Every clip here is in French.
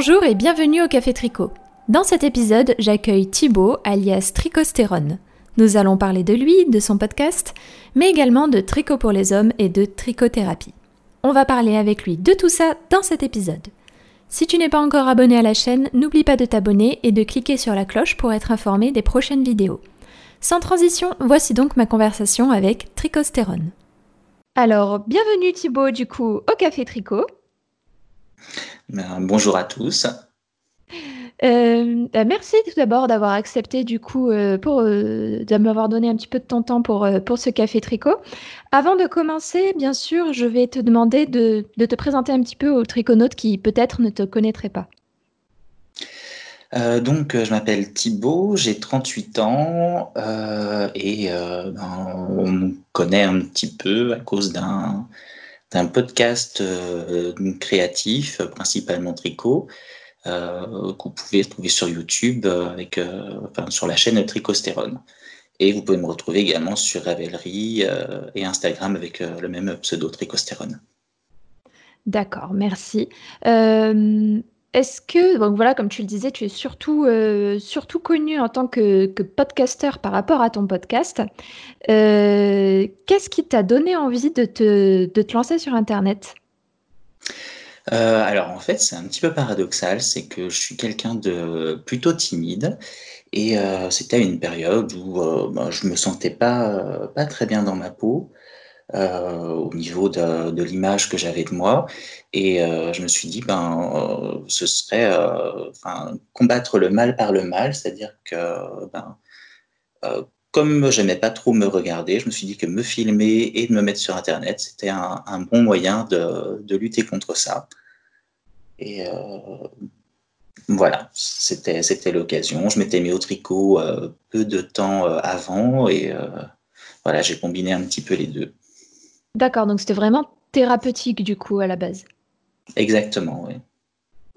Bonjour et bienvenue au Café Tricot. Dans cet épisode, j'accueille Thibaut, alias Tricostérone. Nous allons parler de lui, de son podcast, mais également de tricot pour les hommes et de tricothérapie. On va parler avec lui de tout ça dans cet épisode. Si tu n'es pas encore abonné à la chaîne, n'oublie pas de t'abonner et de cliquer sur la cloche pour être informé des prochaines vidéos. Sans transition, voici donc ma conversation avec Tricostérone. Alors, bienvenue Thibaut du coup au Café Tricot. Ben, bonjour à tous. Euh, bah, merci tout d'abord d'avoir accepté du coup euh, pour euh, de m'avoir donné un petit peu de ton temps pour, pour ce café tricot. Avant de commencer, bien sûr, je vais te demander de, de te présenter un petit peu aux triconautes qui peut-être ne te connaîtraient pas. donc, je m'appelle Thibaut, j'ai 38 ans et ben, on me connaît un petit peu à cause d'un d'un podcast créatif, principalement tricot, euh, que vous pouvez trouver sur YouTube, euh, avec, euh, sur la chaîne Tricostérone. Et vous pouvez me retrouver également sur Ravelry et Instagram avec le même pseudo Tricostérone. D'accord, merci. Est-ce que, donc voilà, comme tu le disais, tu es surtout, surtout connu en tant que, que podcasteur par rapport à ton podcast. Qu'est-ce qui t'a donné envie de te, de te lancer sur Internet? Euh, alors en fait, c'est un petit peu paradoxal, c'est que je suis quelqu'un de plutôt timide et euh, c'était une période où euh, ben, je me sentais pas, pas très bien dans ma peau au niveau de, l'image que j'avais de moi et je me suis dit ben ce serait combattre le mal par le mal, c'est-à-dire que ben, comme j'aimais pas trop me regarder, je me suis dit que me filmer et de me mettre sur Internet, c'était un, bon moyen de, lutter contre ça. Et euh, voilà, c'était, l'occasion. Je m'étais mis au tricot euh, peu de temps euh, avant et voilà, j'ai combiné un petit peu les deux. D'accord, donc c'était vraiment thérapeutique du coup à la base. Exactement, oui.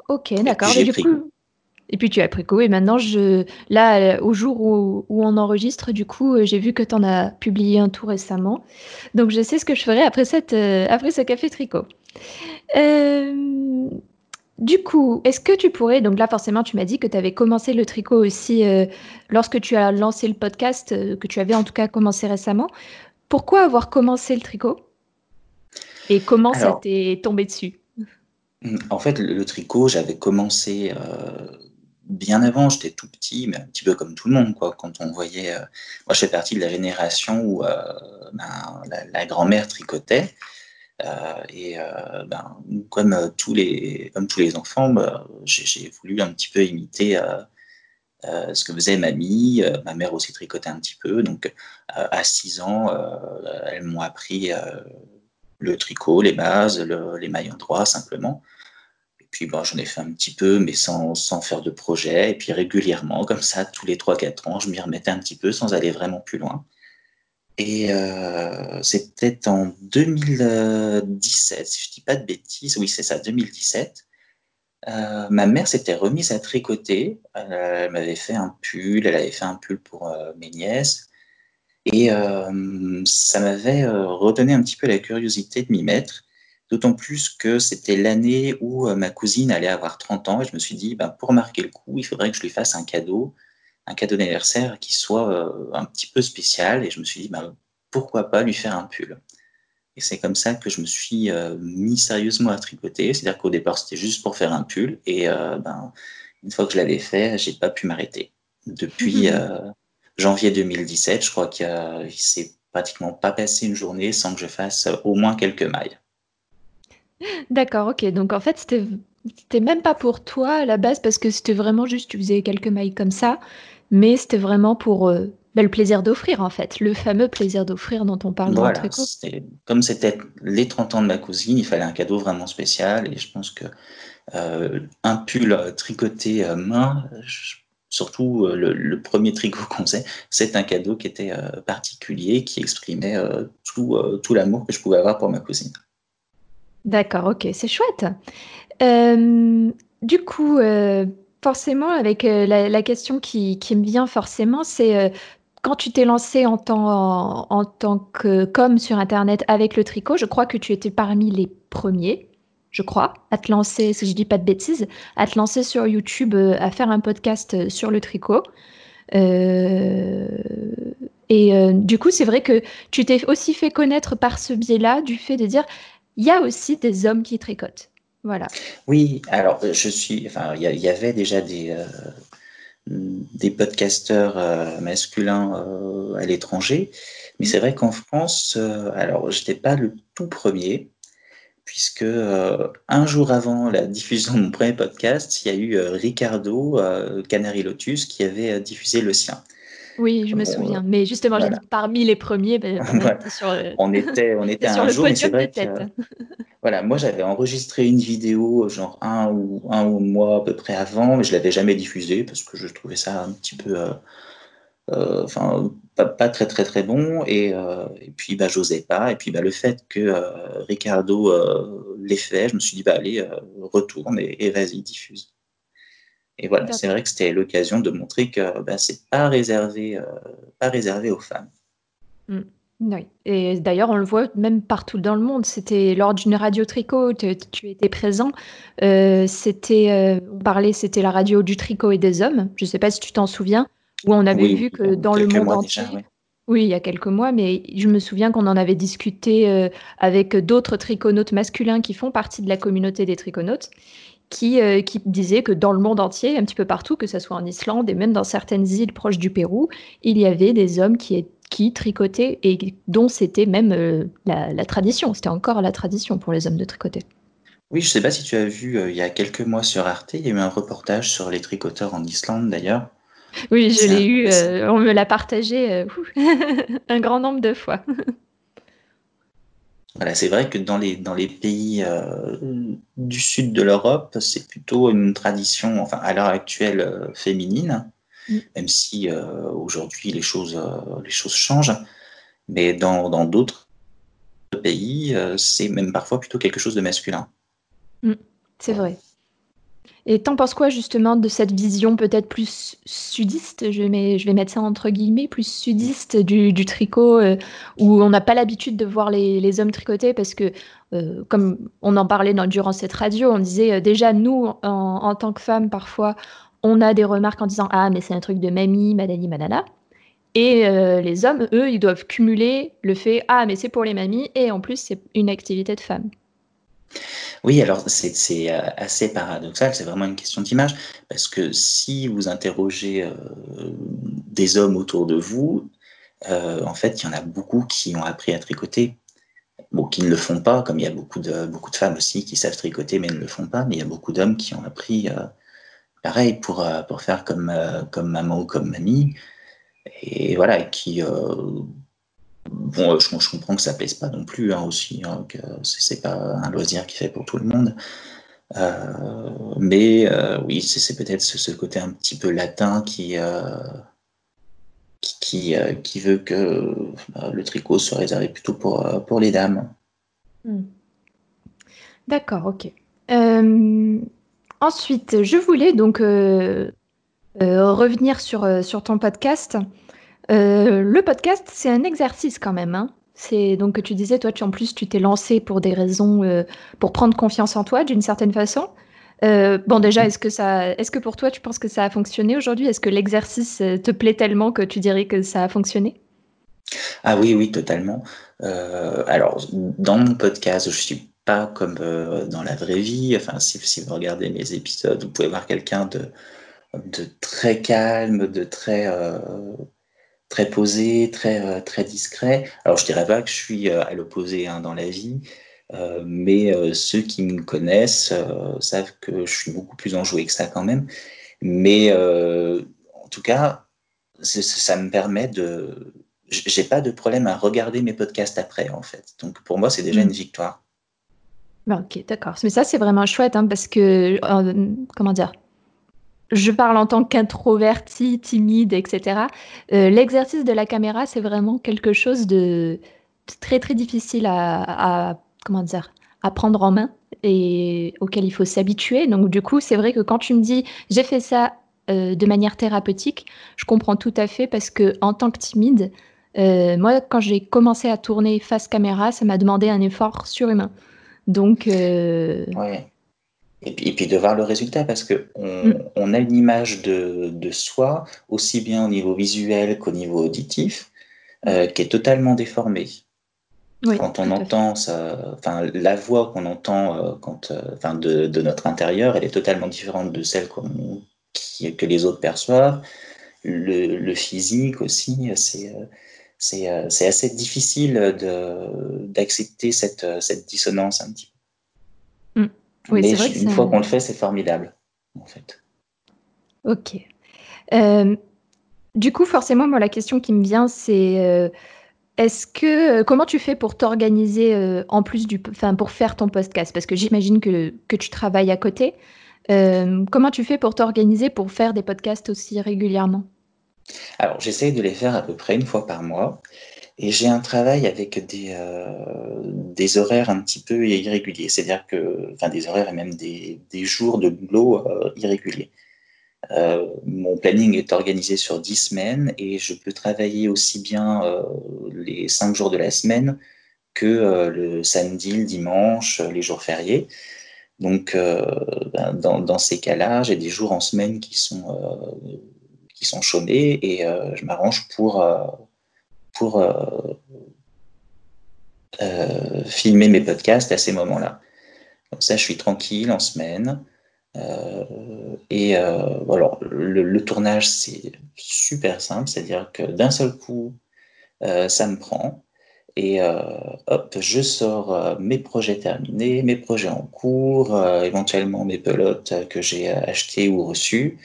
Ok, d'accord. Et, du coup, et puis tu as pris Et maintenant, je... là, au jour où, on enregistre, du coup, j'ai vu que tu en as publié un tout récemment. Donc je sais ce que je ferai après, cette, après ce café tricot. Euh, du coup, est-ce que tu pourrais, donc là forcément tu m'as dit que tu avais commencé le tricot aussi euh, lorsque tu as lancé le podcast, euh, que tu avais en tout cas commencé récemment. Pourquoi avoir commencé le tricot? Et comment ça t'est tombé dessus? En fait, le, tricot, j'avais commencé euh, bien avant, j'étais tout petit, mais un petit peu comme tout le monde, quoi. Quand on voyait, moi je fais partie de la génération où ben, la grand-mère tricotait. Euh, et euh, ben, comme, euh, tous les, comme tous les enfants, bah, j'ai voulu un petit peu imiter ce que faisait mamie. ma mère aussi tricotait un petit peu. Donc, à 6 ans, elles m'ont appris le tricot, les bases, les mailles en droit simplement. Et puis, bon, j'en ai fait un petit peu, mais sans, sans, faire de projet. Et puis, régulièrement, comme ça, tous les 3-4 ans, je m'y remettais un petit peu sans aller vraiment plus loin. Et euh, c'était en 2017, si je dis pas de bêtises, oui c'est ça, 2017. Euh, ma mère s'était remise à tricoter. elle m'avait fait un pull, elle avait fait un pull pour euh, mes nièces. Et ça m'avait redonné un petit peu la curiosité de m'y mettre. D'autant plus que c'était l'année où ma cousine allait avoir 30 ans et je me suis dit, ben, pour marquer le coup, il faudrait que je lui fasse un cadeau un cadeau d'anniversaire qui soit euh, un petit peu spécial. Et je me suis dit, bah, pourquoi pas lui faire un pull Et c'est comme ça que je me suis euh, mis sérieusement à tricoter. C'est-à-dire qu'au départ, c'était juste pour faire un pull. Et euh, ben, une fois que je l'avais fait, j'ai pas pu m'arrêter. Depuis janvier 2017, je crois qu'il s'est pratiquement pas passé une journée sans que je fasse au moins quelques mailles. D'accord, ok. Donc en fait, c'était c'était même pas pour toi à la base parce que c'était vraiment juste tu faisais quelques mailles comme ça, mais c'était vraiment pour euh, bah, le plaisir d'offrir en fait, le fameux plaisir d'offrir dont on parle dans le tricot. Comme c'était les 30 ans de ma cousine, il fallait un cadeau vraiment spécial et je pense que euh, un pull tricoté à main, surtout euh, le, premier tricot qu'on faisait, c'est un cadeau qui était particulier, qui exprimait tout, tout l'amour que je pouvais avoir pour ma cousine. D'accord, ok, c'est chouette. Euh, du coup, euh, forcément, avec euh, la, question qui, me vient forcément, c'est quand tu t'es lancé en tant, que com sur Internet avec le tricot, je crois que tu étais parmi les premiers. je crois, à te lancer, si je dis pas de bêtises, à te lancer sur YouTube, euh, à faire un podcast euh, sur le tricot. Euh, et du coup, c'est vrai que tu t'es aussi fait connaître par ce biais-là, du fait de dire, il y a aussi des hommes qui tricotent. Voilà. Oui, alors je suis, enfin, il y, avait déjà des, des podcasteurs masculins à l'étranger, mais c'est vrai qu'en France, alors je n'étais pas le tout premier, puisque euh, un jour avant la diffusion de mon premier podcast, il y a eu euh, Ricardo euh, Canary Lotus qui avait diffusé le sien. Oui, je me souviens. Mais justement, j'ai dit parmi les premiers, ben, on, était on était, un jour, mais c'est vrai que, voilà, moi j'avais enregistré une vidéo genre un ou un ou mois à peu près avant, mais je l'avais jamais diffusée parce que je trouvais ça un petit peu euh, enfin pas, très très très bon. Et, euh, et puis bah j'osais pas. Et puis bah le fait que euh, Ricardo l'ait fait je me suis dit bah allez retourne et, vas-y diffuse et voilà c'est vrai que c'était l'occasion de montrer que bah, c'est pas réservé pas réservé aux femmes mmh. Oui. Et d'ailleurs, on le voit même partout dans le monde. C'était lors d'une radio tricot, tu, étais présent. c'était, on parlait, c'était la radio du tricot et des hommes. Je ne sais pas si tu t'en souviens où on avait vu que dans le monde entier. Oui, il y a quelques mois, mais je me souviens qu'on en avait discuté euh, avec d'autres triconautes masculins qui font partie de la communauté des triconautes, qui, euh, qui disaient que dans le monde entier, un petit peu partout, que ce soit en Islande et même dans certaines îles proches du Pérou, il y avait des hommes qui, qui tricotaient et dont c'était même euh, la, la, tradition. C'était encore la tradition pour les hommes de tricoter. Oui, je ne sais pas si tu as vu, il y a quelques mois sur Arte, il y a eu un reportage sur les tricoteurs en Islande d'ailleurs. Oui, je l'ai eu, euh, on me l'a partagé euh, un grand nombre de fois. Voilà, c'est vrai que dans les, dans les pays euh, du sud de l'Europe, c'est plutôt une tradition, enfin à l'heure actuelle, féminine, mm. même si aujourd'hui les choses, les choses changent. Mais dans d'autres pays, c'est même parfois plutôt quelque chose de masculin. Mm, c'est vrai. Et t'en penses quoi justement de cette vision peut-être plus sudiste, je, vais mettre ça entre guillemets, plus sudiste du, tricot, euh, où on n'a pas l'habitude de voir les, hommes tricoter parce que, euh, comme on en parlait durant cette radio, on disait euh, déjà nous, en, tant que femmes, parfois, on a des remarques en disant Ah, mais c'est un truc de mamie, madani, madana. Et les hommes, eux, ils doivent cumuler le fait Ah, mais c'est pour les mamies, et en plus, c'est une activité de femme. Oui, alors c'est euh, assez paradoxal, c'est vraiment une question d'image, parce que si vous interrogez euh, des hommes autour de vous, euh, en fait, il y en a beaucoup qui ont appris à tricoter. Bon, qui ne le font pas, comme il y a beaucoup de, beaucoup de femmes aussi qui savent tricoter mais ne le font pas, mais il y a beaucoup d'hommes qui ont appris, pareil, pour, pour faire comme, comme maman ou comme mamie, et voilà, qui Bon, euh, je, comprends que ça plaise pas non plus hein, aussi, hein, que c'est pas un loisir qui fait pour tout le monde. Euh, mais euh, oui, c'est peut-être ce, côté un petit peu latin qui, qui, qui, veut que le tricot soit réservé plutôt pour, pour les dames. Hmm. D'accord, ok. ensuite, je voulais donc revenir sur, sur ton podcast. Euh, le podcast, c'est un exercice quand même. Hein. C'est donc que tu disais, toi, tu en plus, tu t'es lancé pour des raisons, euh, pour prendre confiance en toi, d'une certaine façon. Euh, bon, déjà, est-ce que ça, est-ce que pour toi, tu penses que ça a fonctionné aujourd'hui? Est-ce que l'exercice te plaît tellement que tu dirais que ça a fonctionné? Ah oui, oui, totalement. alors, dans mon podcast, je suis pas comme dans la vraie vie. Enfin, si, vous regardez mes épisodes, vous pouvez voir quelqu'un de très calme, de très très posé, très, euh, très discret. Alors, je dirais pas que je suis euh, à l'opposé hein, dans la vie, euh, mais ceux qui me connaissent savent que je suis beaucoup plus enjoué que ça quand même. Mais en tout cas, ça me permet de. J'ai pas de problème à regarder mes podcasts après, en fait. Donc, pour moi, c'est déjà mmh. une victoire. Ok, d'accord. Mais ça, c'est vraiment chouette, hein, parce que, comment dire, je parle en tant qu'introverti, timide, etc. Euh, l'exercice de la caméra, c'est vraiment quelque chose de très très difficile à, comment dire, à prendre en main et auquel il faut s'habituer. Donc du coup, c'est vrai que quand tu me dis j'ai fait ça euh, de manière thérapeutique, je comprends tout à fait parce que en tant que timide, euh, moi, quand j'ai commencé à tourner face caméra, ça m'a demandé un effort surhumain. Donc. Euh... Et puis, et puis, de voir le résultat, parce qu'on mm. on a une image de, de, soi, aussi bien au niveau visuel qu'au niveau auditif, euh, qui est totalement déformée. Oui, quand on entend ça, enfin, la voix qu'on entend euh, quand, euh, de, de, notre intérieur, elle est totalement différente de celle qui, que les autres perçoivent. Le, le physique aussi, c'est c'est assez difficile d'accepter cette, cette dissonance un petit peu. Oui, Mais vrai une fois qu'on le fait, c'est formidable, en fait. Ok. Euh, du coup, forcément, moi, la question qui me vient, c'est euh, est-ce que euh, comment tu fais pour t'organiser en plus du, enfin, pour faire ton podcast? Parce que j'imagine que, que, tu travailles à côté. comment tu fais pour t'organiser pour faire des podcasts aussi régulièrement? Alors, j'essaye de les faire à peu près une fois par mois. Et j'ai un travail avec des, euh, des horaires un petit peu irréguliers, c'est-à-dire que, enfin des horaires et même des, jours de boulot euh, irréguliers. Euh, mon planning est organisé sur 10 semaines et je peux travailler aussi bien les 5 jours de la semaine que le samedi, le dimanche, les jours fériés. Donc, ben, dans, dans, ces cas-là, j'ai des jours en semaine qui sont, qui sont chômés et je m'arrange pour pour euh, euh, filmer mes podcasts à ces moments-là. Comme ça, je suis tranquille en semaine. Euh, et alors, le, tournage, c'est super simple, c'est-à-dire que d'un seul coup, ça me prend. Et hop, je sors mes projets terminés, mes projets en cours, éventuellement mes pelotes que j'ai achetées ou reçues.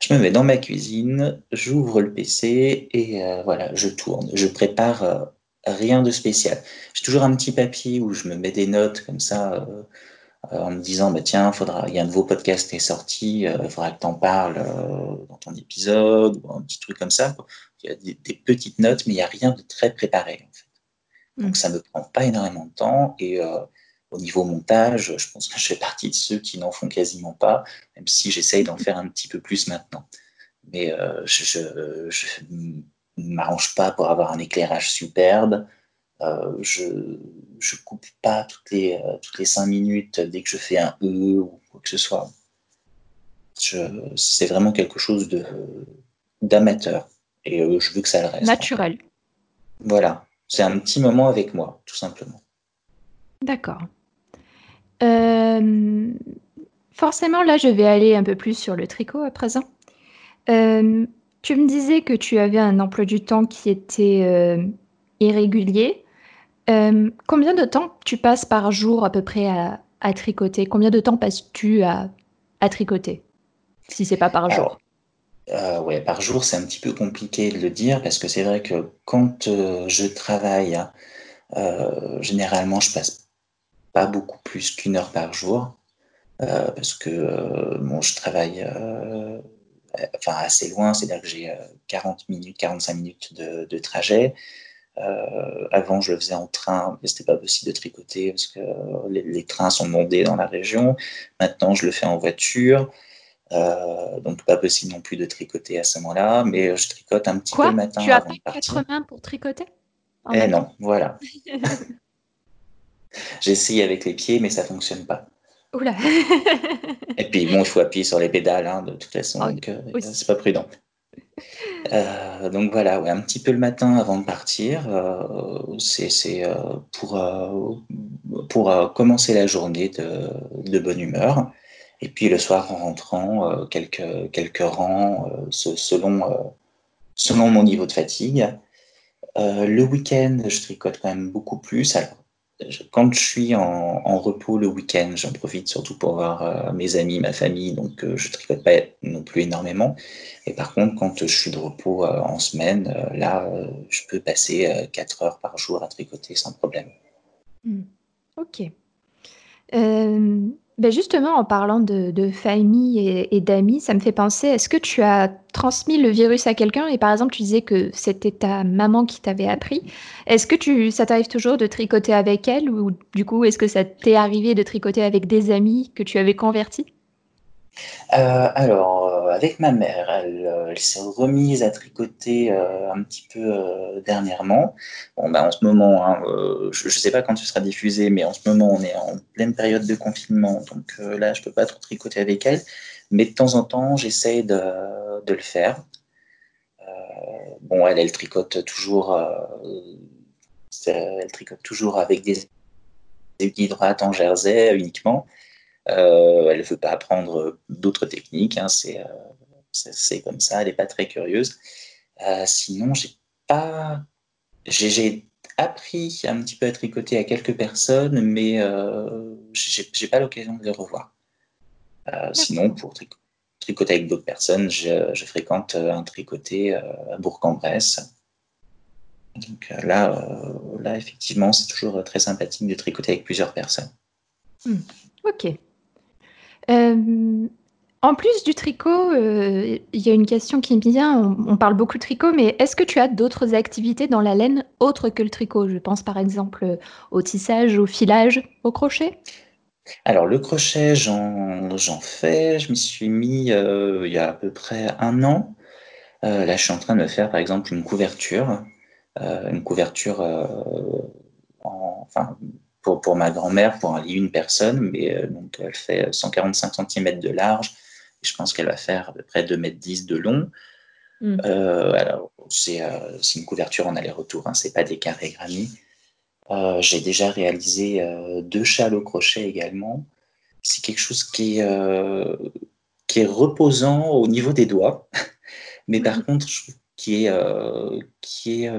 Je me mets dans ma cuisine, j'ouvre le PC et euh, voilà, je tourne. Je prépare euh, rien de spécial. J'ai toujours un petit papier où je me mets des notes comme ça euh, en me disant bah tiens, faudra, il y a un nouveau podcast qui est sorti, il faudra que tu en parles dans ton épisode ou un petit truc comme ça. Il y a des, petites notes, mais il n'y a rien de très préparé en fait. Donc mmh. ça ne me prend pas énormément de temps et au niveau montage, je pense que je fais partie de ceux qui n'en font quasiment pas, même si j'essaye d'en faire un petit peu plus maintenant. Mais euh, je ne m'arrange pas pour avoir un éclairage superbe. Euh, je ne coupe pas toutes les, euh, toutes les cinq minutes dès que je fais un E ou quoi que ce soit. C'est vraiment quelque chose d'amateur. Et je veux que ça le reste. Naturel. Voilà. C'est un petit moment avec moi, tout simplement. D'accord. Euh, forcément, là, je vais aller un peu plus sur le tricot à présent. Euh, tu me disais que tu avais un emploi du temps qui était euh, irrégulier. combien de temps tu passes par jour à peu près à, tricoter? Combien de temps passes-tu à, tricoter Si c'est pas par jour? ouais, par jour, c'est un petit peu compliqué de le dire parce que c'est vrai que quand je travaille, généralement, je passe pas beaucoup plus qu'une heure par jour, euh, parce que euh, bon, je travaille euh, enfin, assez loin, c'est-à-dire que j'ai 40 minutes, 45 minutes de, trajet. avant, je le faisais en train, mais c'était pas possible de tricoter parce que les, trains sont mondés dans la région. Maintenant, je le fais en voiture. donc pas possible non plus de tricoter à ce moment-là, mais je tricote un petit peu le matin. Tu as pas quatre mains pour tricoter? Eh non, voilà. J'ai avec les pieds, mais ça fonctionne pas. Oula. Et puis, bon, il faut appuyer sur les pédales, hein, de toute façon, ah, donc euh, c'est pas prudent. Euh, donc voilà, ouais, un petit peu le matin avant de partir, euh, c'est pour, pour commencer la journée de, de, bonne humeur. Et puis le soir, en rentrant, quelques, quelques rangs selon, selon mon niveau de fatigue. le week-end, je tricote quand même beaucoup plus. Alors, quand je suis en, repos le week-end, j'en profite surtout pour voir euh, mes amis, ma famille, donc je euh, je tricote pas non plus énormément. Et par contre, quand je suis de repos euh, en semaine, là, je peux passer 4 heures par jour à tricoter sans problème. Mmh. Ok. Ben, justement, en parlant de, famille et, d'amis, ça me fait penser, est-ce que tu as transmis le virus à quelqu'un? Et par exemple tu disais que c'était ta maman qui t'avait appris. Est-ce que tu, ça t'arrive toujours de tricoter avec elle ou du coup est-ce que ça t'est arrivé de tricoter avec des amis que tu avais convertis? Euh, Alors, avec ma mère. Elle, s'est remise à tricoter un petit peu dernièrement. Bon, bah, en ce moment, hein, je ne sais pas quand tu seras diffusé, mais en ce moment, on est en pleine période de confinement. Donc là, je ne peux pas trop tricoter avec elle. Mais de temps en temps, j'essaye de, le faire. bon, elle, tricote toujours, elle tricote toujours avec des hydrates en jersey uniquement. Euh, elle ne veut pas apprendre d'autres techniques. Hein, euh, c'est comme ça. Elle n'est pas très curieuse. Euh, sinon, j'ai pas. J'ai appris un petit peu à tricoter à quelques personnes, mais euh, j'ai pas l'occasion de les revoir. sinon, pour tricoter avec d'autres personnes, je, fréquente un tricoté à Bourg-en-Bresse. Donc là, là, effectivement, c'est toujours très sympathique de tricoter avec plusieurs personnes. Hmm. Ok. Euh, en plus du tricot, euh, il y a une question qui me vient. On, parle beaucoup de tricot, mais est-ce que tu as d'autres activités dans la laine autres que le tricot? Je pense par exemple au tissage, au filage, au crochet. Alors le crochet, j'en fais. Je m'y suis mis euh, il y a à peu près un an. là, je suis en train de faire par exemple une couverture, une couverture en, enfin pour, ma grand-mère, pour un lit une personne, mais euh, donc elle fait 145 cm de large. Et je pense qu'elle va faire à peu près 2 m 10 de long. Mm. Euh, alors, euh, c'est une couverture en aller-retour, hein, c'est pas des carrés granits. J'ai déjà réalisé deux châles au crochet également. C'est quelque chose qui est, qui est reposant au niveau des doigts, mais par mm. contre, je trouve qui est, qui est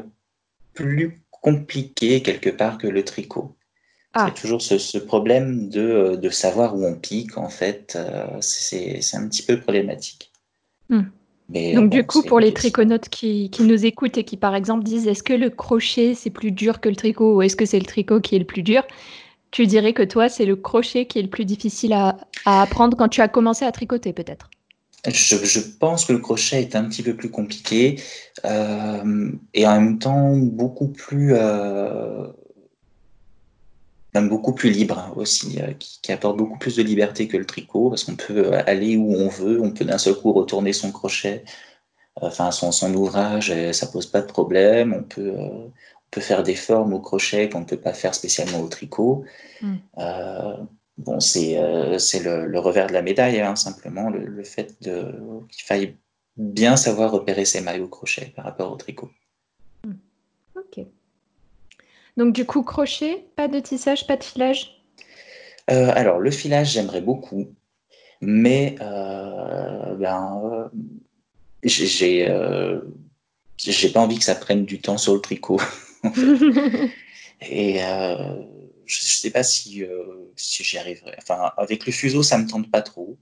plus compliqué quelque part que le tricot. Ah. C'est toujours ce, problème de, de, savoir où on pique, en fait. Euh, c'est un petit peu problématique. Hmm. Mais, Donc, du coup, pour les triconautes qui, qui, nous écoutent et qui, par exemple, disent est-ce que le crochet, c'est plus dur que le tricot ou est-ce que c'est le tricot qui est le plus dur? Tu dirais que toi, c'est le crochet qui est le plus difficile à, à apprendre quand tu as commencé à tricoter, peut-être? Je, je, pense que le crochet est un petit peu plus compliqué euh, et en même temps beaucoup plus euh, même beaucoup plus libre aussi, euh, qui, apporte beaucoup plus de liberté que le tricot, parce qu'on peut aller où on veut, on peut d'un seul coup retourner son crochet, enfin son, son ouvrage, et ça pose pas de problème, on peut, euh, on peut faire des formes au crochet qu'on ne peut pas faire spécialement au tricot. Mm. Euh, bon, c'est le, le, revers de la médaille, hein, simplement, le, fait qu'il faille bien savoir repérer ses mailles au crochet par rapport au tricot. Mm. Ok. Donc du coup, crochet, pas de tissage, pas de filage? Euh, Alors le filage, j'aimerais beaucoup, mais euh, ben, euh, j'ai j'ai pas envie que ça prenne du temps sur le tricot. Et je, ne sais pas si, si j'y arriverai. Enfin, avec le fuseau, ça me tente pas trop.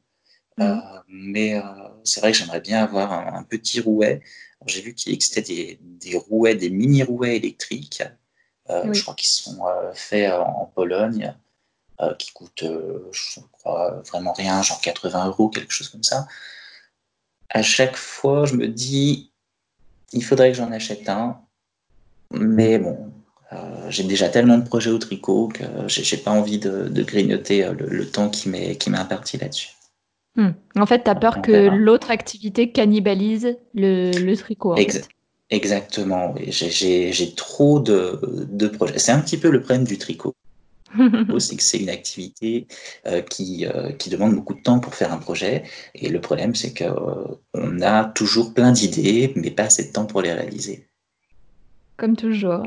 Mhm. mais c'est vrai que j'aimerais bien avoir un, petit rouet. J'ai vu qu'il existait des, des, rouets, des mini rouets électriques euh, je crois qu'ils sont euh, faits euh, en Pologne, qui coûtent, je crois, vraiment rien, genre 80 euros, quelque chose comme ça. À chaque fois, je me dis, il faudrait que j'en achète un. Mais bon, j'ai déjà tellement de projets au tricot que j'ai pas envie de, grignoter le, temps qui m'est imparti là-dessus. Hmm. En fait, tu as peur que l'autre activité cannibalise le, tricot. En Exactement, oui. J'ai trop de, projets. C'est un petit peu le problème du tricot. c'est que c'est une activité euh, qui, euh, qui, demande beaucoup de temps pour faire un projet. Et le problème, c'est qu'on euh, a toujours plein d'idées, mais pas assez de temps pour les réaliser. Comme toujours.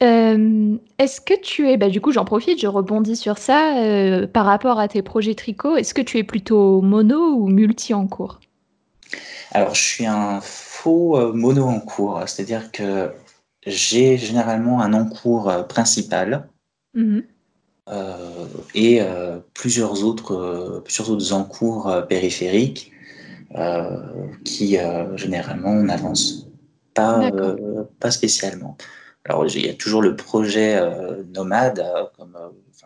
Est-ce que tu es, bah, du coup j'en profite, je rebondis sur ça, par rapport à tes projets tricot, est-ce que tu es plutôt mono ou multi en cours? Alors je suis un euh, mono en cours, c'est-à-dire que j'ai généralement un encours euh, principal mhm. euh, et plusieurs, autres, plusieurs autres encours périphériques qui généralement n'avancent pas, pas spécialement. Alors, il y a toujours le projet nomade, comme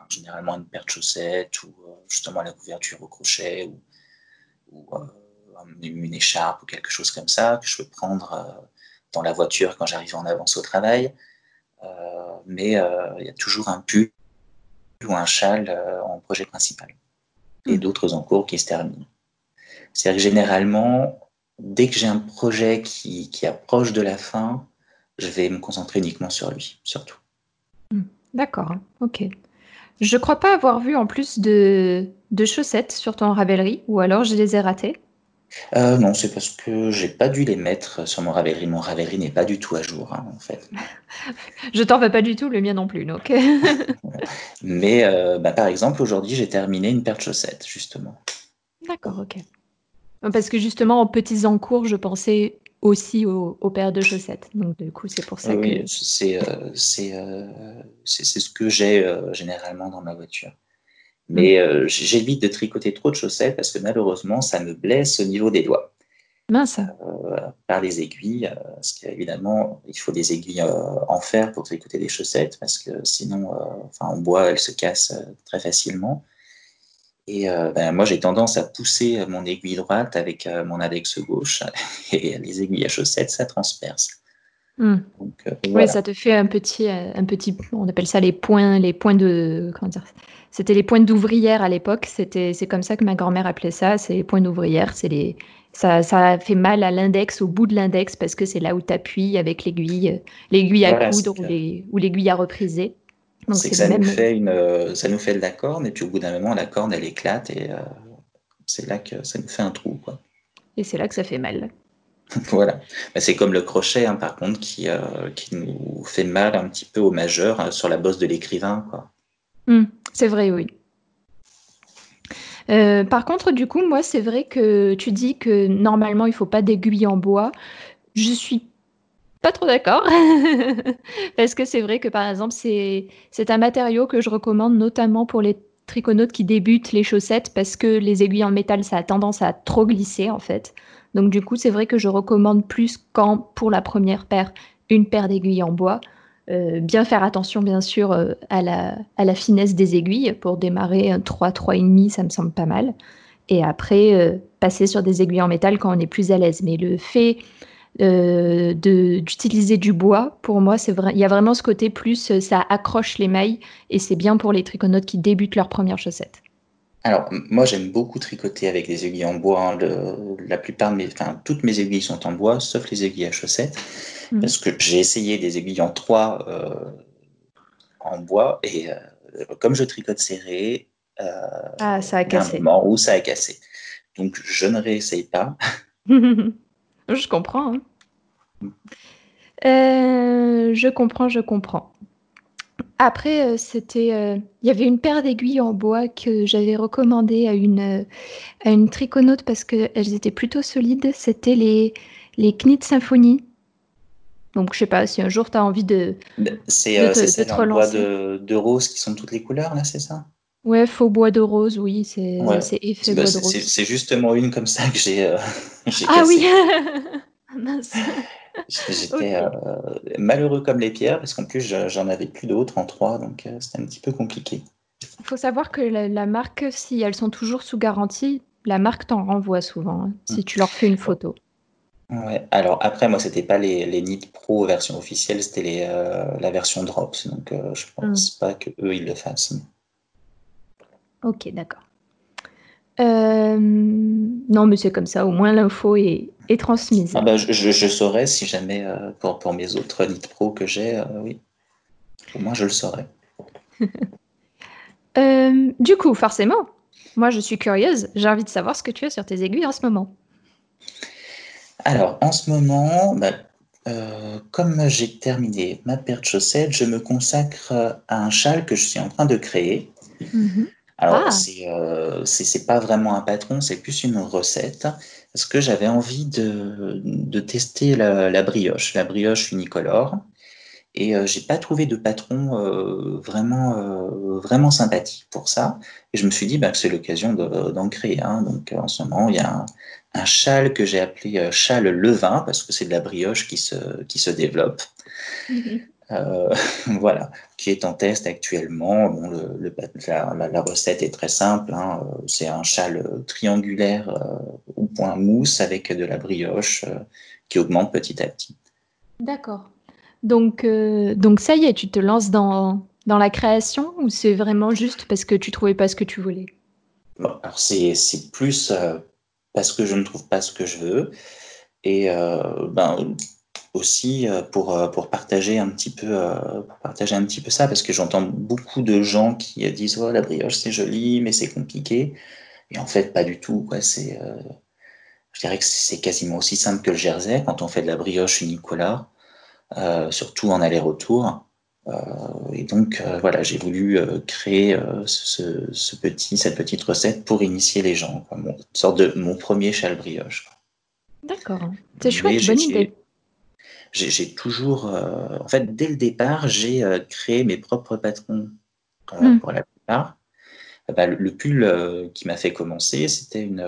généralement une paire de chaussettes ou justement la couverture au crochet ou, ou une écharpe ou quelque chose comme ça que je peux prendre euh, dans la voiture quand j'arrive en avance au travail. Euh, mais euh, il y a toujours un pull ou un châle en projet principal et hmm. d'autres en cours qui se terminent. C'est-à-dire que généralement, dès que j'ai un projet qui, qui, approche de la fin, je vais me concentrer uniquement sur lui, surtout. Hmm. D'accord, ok. Je ne crois pas avoir vu en plus de, de chaussettes sur ton Ravelry, ou alors je les ai ratées. Euh, non, c'est parce que j'ai pas dû les mettre sur mon Ravelry. Mon Ravelry n'est pas du tout à jour, hein, en fait. Je t'en veux pas du tout, le mien non plus, donc. Mais euh, bah, par exemple, aujourd'hui, j'ai terminé une paire de chaussettes, justement. D'accord, ok. Parce que justement, en petits encours, je pensais aussi aux, paires de chaussettes. Donc, du coup, c'est pour ça que. Oui, c'est euh, c'est ce que j'ai généralement dans ma voiture. Mais euh, j'évite de tricoter trop de chaussettes parce que malheureusement, ça me blesse au niveau des doigts. Mince. Euh, par les aiguilles, euh, parce qu'évidemment, il faut des aiguilles en fer pour tricoter des chaussettes parce que sinon, enfin, en bois, elles se cassent très facilement. Et ben, moi, j'ai tendance à pousser mon aiguille droite avec mon index gauche et les aiguilles à chaussettes, ça transperce. Hmm. Oui, ça te fait un petit, un petit, on appelle ça les points, les points de, comment dire, c'était les points d'ouvrière à l'époque. C'était, c'est comme ça que ma grand-mère appelait ça. C'est les points d'ouvrière. C'est les, ça, ça fait mal à l'index, au bout de l'index, parce que c'est là où tu appuies avec l'aiguille, l'aiguille à coudre ou, l'aiguille à repriser. Donc c'est ça, nous fait une, ça nous fait de la corne, et puis au bout d'un moment, la corne, elle éclate, et euh, c'est là que ça nous fait un trou. Quoi. Et c'est là que ça fait mal. voilà. c'est comme le crochet, hein, par contre, qui, euh, qui nous fait mal un petit peu au majeur hein, sur la bosse de l'écrivain. Quoi. Hmm, c'est vrai, oui. Euh, par contre, du coup, moi, c'est vrai que tu dis que normalement, il ne faut pas d'aiguille en bois. Je suis pas trop d'accord. Parce que c'est vrai que, par exemple, c'est un matériau que je recommande notamment pour les triconautes qui débutent les chaussettes parce que les aiguilles en métal, ça a tendance à trop glisser, en fait. Donc, du coup, c'est vrai que je recommande plus quand, pour la première paire, une paire d'aiguilles en bois. Euh, bien faire attention, bien sûr, euh, à, la, finesse des aiguilles. Pour démarrer un 3, 3,5, ça me semble pas mal. Et après, euh, passer sur des aiguilles en métal quand on est plus à l'aise. Mais le fait d'utiliser du bois, pour moi, il y a vraiment ce côté plus, ça accroche les mailles et c'est bien pour les triconautes qui débutent leurs premières chaussettes. Alors, moi, j'aime beaucoup tricoter avec des aiguilles en bois. Hein. la plupart de mes, enfin, toutes mes aiguilles sont en bois, sauf les aiguilles à chaussettes. Mmh. Parce que j'ai essayé des aiguilles en 3 euh, en bois et euh, comme je tricote serré, euh, ah, ça a cassé. un moment où ça a cassé. Donc je ne réessaye pas. je comprends. Hein. je comprends, je comprends. Après, c'était, il y avait une paire d'aiguilles en bois que j'avais recommandée à une, à une triconaute parce qu'elles étaient plutôt solides. C'était les, les Knit Symphony. Donc, je sais pas si un jour tu as envie de, c'est, euh, te, de bois de, rose qui sont toutes les couleurs, là, c'est ça? Ouais, faux bois de rose, oui, c'est, effet bah, bois de rose. C'est, justement une comme ça que j'ai, euh, Ah oui J'étais euh, malheureux comme les pierres parce qu'en plus j'en avais plus d'autres en trois, donc c'était un petit peu compliqué. Il faut savoir que la, marque, si elles sont toujours sous garantie, la marque t'en renvoie souvent, hein, si mmh. tu leur fais une photo. Ouais. Alors après, moi, c'était pas les, les NIT Pro version officielle, c'était euh, la version Drops. Donc, euh, je pense hmm. pas que eux ils le fassent. Ok, d'accord. Euh, non, mais c'est comme ça. Au moins, l'info est, est, transmise. Ah bah, je, je, saurais si jamais pour, pour, mes autres NIT Pro que j'ai, oui. Au moins, je le saurais. du coup, forcément, moi, je suis curieuse. J'ai envie de savoir ce que tu as sur tes aiguilles en ce moment. Alors, en ce moment, bah, euh, comme j'ai terminé ma paire de chaussettes, je me consacre à un châle que je suis en train de créer. Mm-hmm. Alors, ah. euh, c'est pas vraiment un patron, c'est plus une recette. Parce que j'avais envie de, tester la, brioche, la brioche unicolore. Et euh, j'ai pas trouvé de patron vraiment, vraiment sympathique pour ça. Et je me suis dit bah, que c'est l'occasion d'en créer. Donc, en ce moment, il y a un, un châle que j'ai appelé euh, châle levain parce que c'est de la brioche qui se, qui se développe. Mhm. Euh, voilà, qui est en test actuellement. Bon, le, la, recette est très simple. Hein. C'est un châle triangulaire euh, au point mousse avec de la brioche qui augmente petit à petit. D'accord. Donc, donc ça y est, tu te lances dans, dans la création ou c'est vraiment juste parce que tu trouvais pas ce que tu voulais? Bon, alors c'est plus parce que je ne trouve pas ce que je veux. Et ben, aussi pour, pour, partager un petit peu, pour partager un petit peu ça, parce que j'entends beaucoup de gens qui disent oh, la brioche c'est joli, mais c'est compliqué. Et en fait, pas du tout. Quoi. C'est, je dirais que c'est quasiment aussi simple que le jersey quand on fait de la brioche unicolore, euh, surtout en aller-retour. Euh, et donc, euh, voilà, j'ai voulu créer ce, petit, cette petite recette pour initier les gens. une sorte de mon premier châle brioche. D'accord. C'est chouette, bonne idée. J'ai toujours, en fait, dès le départ, j'ai créé mes propres patrons hmm. pour la plupart. Bah, le, pull qui m'a fait commencer, c'était une,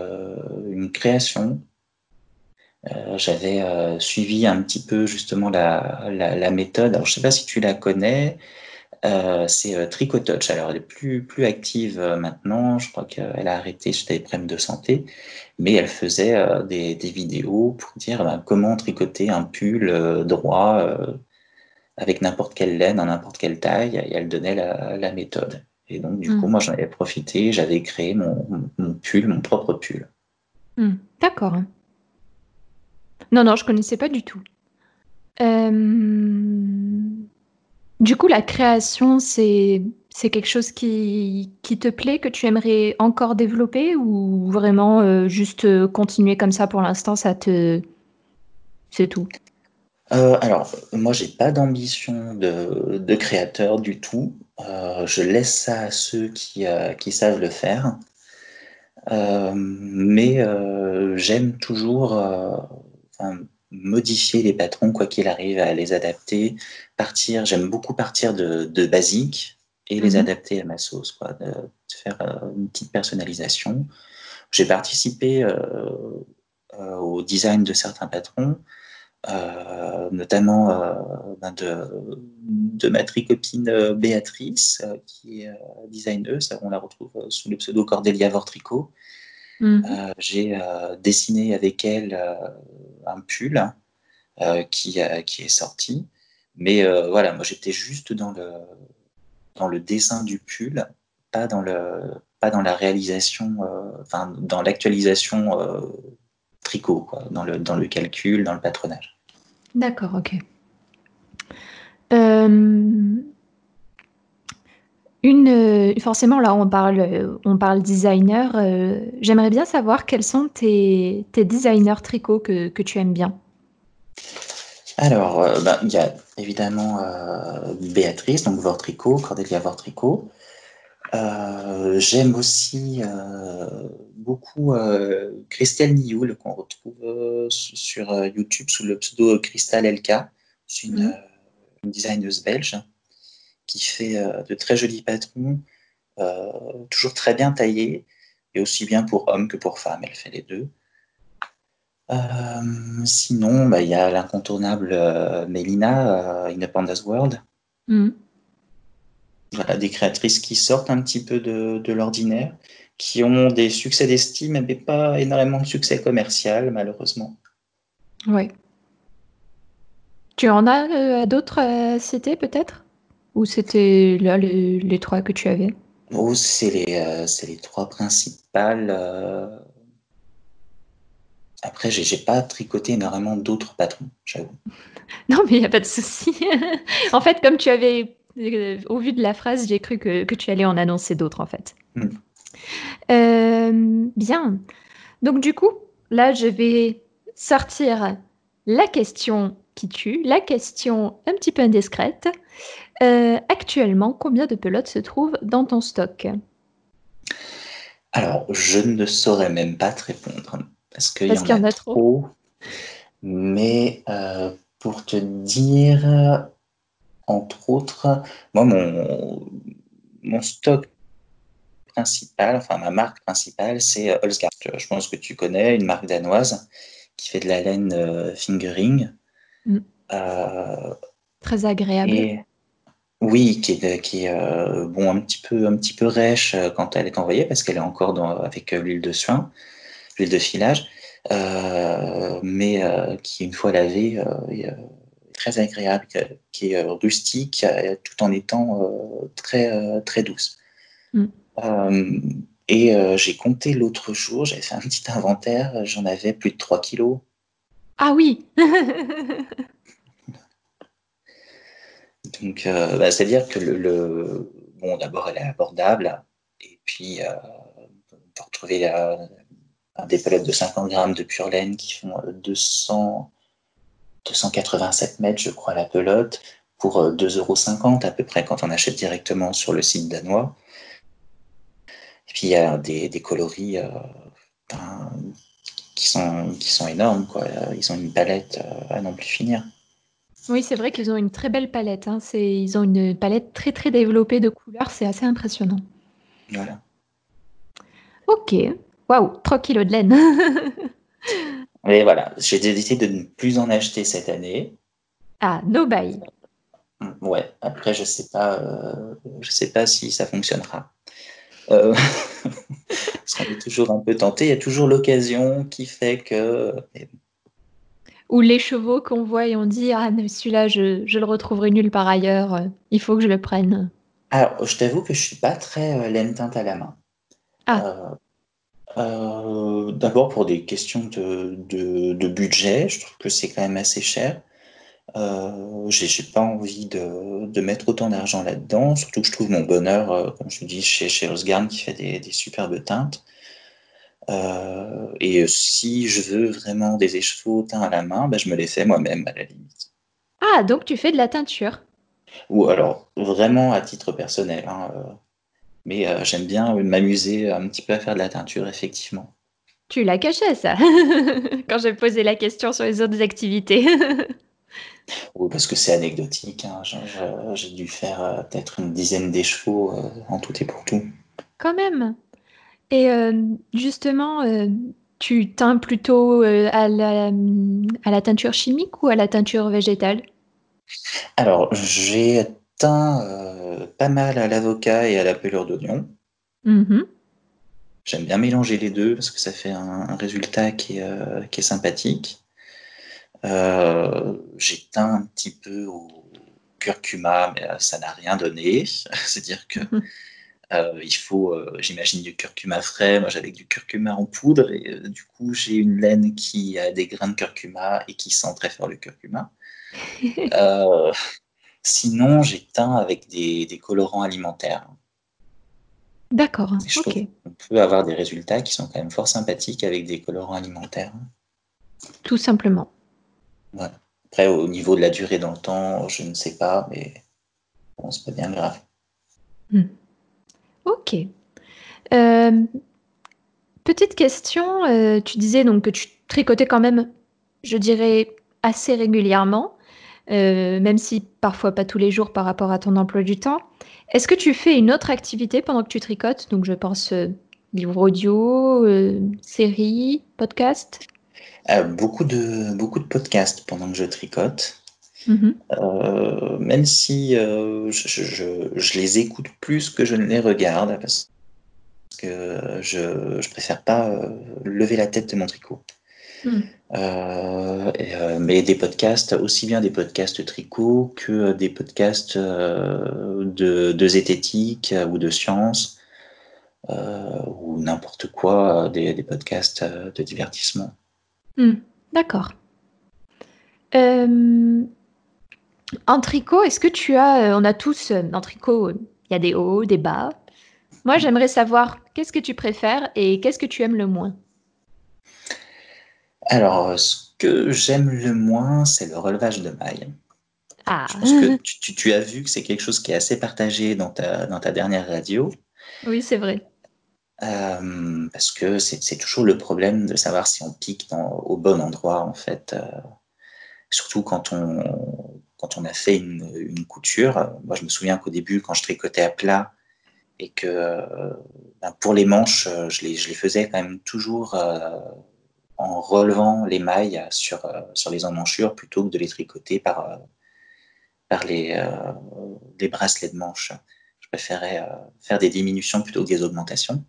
une, création euh, j'avais euh, suivi un petit peu justement la, la, méthode. Alors, je ne sais pas si tu la connais. Euh, c'est Tricotouch. Alors, elle est plus, plus active maintenant. Je crois qu'elle a arrêté suite à des problèmes de santé. Mais elle faisait des, des, vidéos pour dire ben, comment tricoter un pull droit avec n'importe quelle laine, en n'importe quelle taille. Et elle donnait la, la méthode. Et donc, du coup, hmm. moi, j'en avais profité. J'avais créé mon, mon, pull, mon propre pull. Hmm. D'accord. Non, non, je connaissais pas du tout. Euh, du coup, la création, c'est quelque chose qui, qui te plaît, que tu aimerais encore développer ou vraiment euh, juste euh, continuer comme ça pour l'instant, ça te... C'est tout? Alors, moi, j'ai pas d'ambition de, de créateur du tout. je laisse ça à ceux qui, qui savent le faire. mais j'aime toujours modifier les patrons, quoi qu'il arrive, à les adapter, partir. J'aime beaucoup partir de, de basique et les mhm. adapter à ma sauce, quoi, de, faire euh, une petite personnalisation. J'ai participé euh, euh, au design de certains patrons, notamment ben de, de, ma tricopine Béatrice, qui est designeuse. On la retrouve sous le pseudo Cordelia Vortricot. Mhm. Euh, j'ai euh, dessiné avec elle euh, un pull qui, qui est sorti. Mais voilà, moi j'étais juste dans le, dans le dessin du pull, pas dans, le, pas dans la réalisation, enfin dans l'actualisation tricot, quoi, dans, le, dans le calcul, dans le patronage. D'accord, ok. Euh, une, euh, forcément, là, on parle, euh, on parle designer. Euh, j'aimerais bien savoir quels sont tes, tes designers tricot que, que, tu aimes bien. Alors, ben, il y a évidemment Béatrice, donc Vortricot, Cordelia Vortricot. J'aime aussi beaucoup Christelle Nioul, qu'on retrouve sur YouTube sous le pseudo Crystal LK. C'est une, mmh. une designeuse belge qui fait euh, de très jolis patrons, euh, toujours très bien taillés, et aussi bien pour hommes que pour femmes, elle fait les deux. Euh, sinon, bah, il y a l'incontournable Melina, In a Panda's World. Mm. Voilà, des créatrices qui sortent un petit peu de, de l'ordinaire, qui ont des succès d'estime, mais pas énormément de succès commercial, malheureusement. Oui. Tu en as d'autres à citer, peut-être? Ou c'était là les, trois que tu avais? Oh, c'est les, euh, les trois principales. Euh. Après, j'ai pas tricoté énormément d'autres patrons, j'avoue. Non, mais il n'y a pas de souci. en fait, comme tu avais, euh, au vu de la phrase, j'ai cru que, que, tu allais en annoncer d'autres, en fait. Hmm. bien. Donc, du coup, là, je vais sortir la question qui tue, la question un petit peu indiscrète. Euh, actuellement, combien de pelotes se trouvent dans ton stock? Alors, je ne saurais même pas te répondre parce qu'il y, en a trop. Mais euh, pour te dire, entre autres, moi, mon, mon stock principal, enfin ma marque principale, c'est Holzgard. Je pense que tu connais, une marque danoise qui fait de la laine euh, fingering. Mm. Très agréable. Oui, qui est, qui euh, bon, un petit peu, un petit peu rêche euh, quand elle est envoyée parce qu'elle est encore dans, avec euh, l'huile de soin, l'huile de filage, mais qui une fois lavée est très agréable, qui est rustique tout en étant très, très douce. Mm. Et euh, j'ai compté l'autre jour, j'avais fait un petit inventaire, j'en avais plus de 3 kilos. Ah oui Donc, euh, bah, c'est-à-dire que le, Bon, d'abord, elle est abordable. Et puis, euh, on peut retrouver des palettes de 50 grammes de pure laine qui font 200, 287 mètres, je crois, la pelote, pour 2,50 euros à peu près quand on achète directement sur le site danois. Et puis il y a des, coloris euh, qui, sont, qui sont énormes. Quoi. Ils ont une palette euh, à non plus finir. Oui, c'est vrai qu'ils ont une très belle palette. Hein. Ils ont une palette très très développée de couleurs. C'est assez impressionnant. Voilà. Ok. Waouh, 3 kilos de laine. Et voilà, j'ai décidé de ne plus en acheter cette année. Ah, no buy. Ouais, après, je sais pas, euh, je sais pas si ça fonctionnera. Euh, parce qu'on est toujours un peu tenté. Il y a toujours l'occasion qui fait que. Ou les chevaux qu'on voit et on dit Ah, mais celui-là, je, je, le retrouverai nulle part ailleurs. Il faut que je le prenne. Alors, je t'avoue que je suis pas très euh, laine teinte à la main. Ah. Euh, d'abord pour des questions de, de, de, budget, je trouve que c'est quand même assez cher. Euh, j'ai pas envie de, de mettre autant d'argent là-dedans, surtout que je trouve mon bonheur, euh, comme je dis, chez, chez Osgarn qui fait des, des superbes teintes. Euh, et si je veux vraiment des écheveaux teints à la main, ben, je me les fais moi-même à la limite. Ah, donc tu fais de la teinture? Ou alors, vraiment à titre personnel. Hein, mais j'aime bien m'amuser un petit peu à faire de la teinture, effectivement. Tu l'as caché, ça, quand j'ai posé la question sur les autres activités. Oui, parce que c'est anecdotique. Hein. J'ai dû faire euh, peut-être une dizaine d'écheveaux euh, en tout et pour tout. Quand même. Et justement, tu teins plutôt à la, à la teinture chimique ou à la teinture végétale? Alors, j'ai teint pas mal à l'avocat et à la pelure d'oignon. Mmh J'aime bien mélanger les deux parce que ça fait un, résultat qui est, euh, qui est sympathique. Euh, j'ai teint un petit peu au curcuma, mais euh, ça n'a rien donné. C'est-à-dire que mmh il faut, j'imagine, du curcuma frais. Moi, j'avais du curcuma en poudre et du coup, j'ai une laine qui a des grains de curcuma et qui sent très fort le curcuma. Sinon, j'ai teint avec des, colorants alimentaires. D'accord. On peut avoir des résultats qui sont quand même fort sympathiques avec des colorants alimentaires. Tout simplement. Après, au niveau de la durée dans le temps, je ne sais pas, mais bon, c'est pas bien grave. Hmm. Ok. Euh, petite question, euh, tu disais donc que tu tricotais quand même, je dirais, assez régulièrement. Euh, même si parfois pas tous les jours par rapport à ton emploi du temps. Est-ce que tu fais une autre activité pendant que tu tricotes? Donc je pense livre audio, euh, séries, podcast beaucoup, de, beaucoup de podcasts pendant que je tricote. Mmh même si je, je, les écoute plus que je ne les regarde, parce que je ne préfère pas lever la tête de mon tricot. Mmh. Euh, euh, mais des podcasts, aussi bien des podcasts tricot que des podcasts euh, de, zététique ou de science ou n'importe quoi, des, podcasts de divertissement. Hmm, d'accord. en tricot, est-ce que tu as, on a tous, en tricot, il y a des hauts, des bas. Moi, j'aimerais savoir qu'est-ce que tu préfères et qu'est-ce que tu aimes le moins? Alors, ce que j'aime le moins, c'est le relevage de mailles. Ah. Je pense que tu, as vu que c'est quelque chose qui est assez partagé dans ta, dans ta dernière radio. Oui, c'est vrai. Euh, parce que c'est toujours le problème de savoir si on pique au bon endroit, en fait. Euh, surtout quand on, quand on a fait une, couture. Moi, je me souviens qu'au début, quand je tricotais à plat, et que ben, pour les manches, je les, je les, faisais quand même toujours euh, en relevant les mailles sur, euh, sur les emmanchures plutôt que de les tricoter par, euh, par les, euh, les bracelets de manches. Je préférais faire des diminutions plutôt que des augmentations.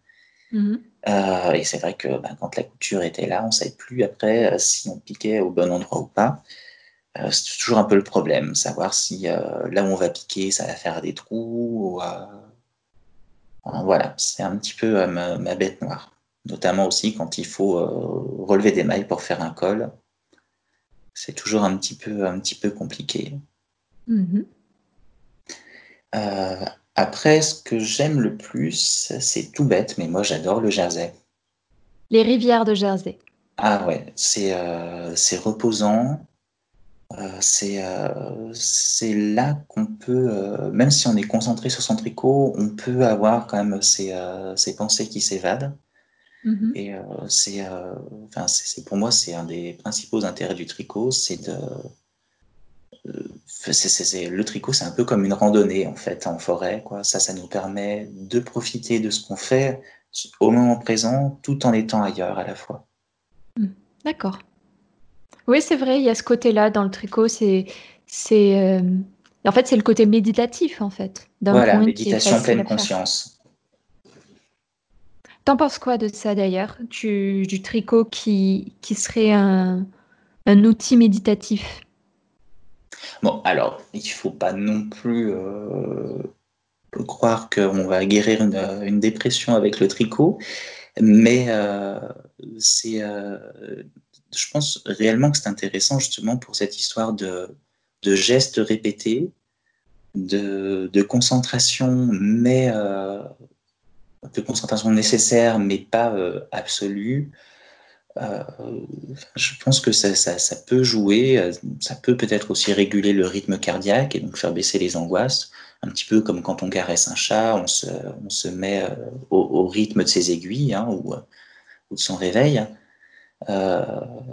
Mmh. et c'est vrai que ben, quand la couture était là, on ne savait plus après si on piquait au bon endroit ou pas. c'est toujours un peu le problème, savoir si là où on va piquer, ça va faire des trous. Voilà, c'est un petit peu ma, ma, bête noire. Notamment aussi quand il faut relever des mailles pour faire un col. C'est toujours un petit peu, un petit peu compliqué. Mm-hmm. Après, ce que j'aime le plus, c'est tout bête, mais moi j'adore le Jersey. Les rivières de Jersey. Ah ouais, c'est euh, reposant. Euh, euh, c'est là qu'on peut, même si on est concentré sur son tricot, on peut avoir quand même ses, pensées qui s'évadent. Mm-hmm. Et c'est, enfin, c'est pour moi, c'est un des principaux intérêts du tricot, c'est de, le tricot, c'est un peu comme une randonnée en fait en forêt. Quoi. Ça, ça nous permet de profiter de ce qu'on fait au moment présent, tout en étant ailleurs à la fois. Hmm. D'accord. Oui, c'est vrai, il y a ce côté-là dans le tricot. C'est, c'est, euh, en fait, c'est le côté méditatif, en fait. Voilà, méditation pleine conscience. T'en penses quoi de ça d'ailleurs du, du, tricot qui, qui serait un, un, outil méditatif? Bon, alors, il ne faut pas non plus euh, croire qu'on va guérir une, dépression avec le tricot, mais euh, c'est, euh, je pense réellement que c'est intéressant justement pour cette histoire de, gestes répétés, de, concentration, mais euh, de concentration nécessaire, mais pas absolue. Je pense que ça, peut jouer, ça peut peut-être aussi réguler le rythme cardiaque et donc faire baisser les angoisses un petit peu comme quand on caresse un chat, on se, met euh, au, rythme de ses aiguilles hein, ou, de son réveil. Euh,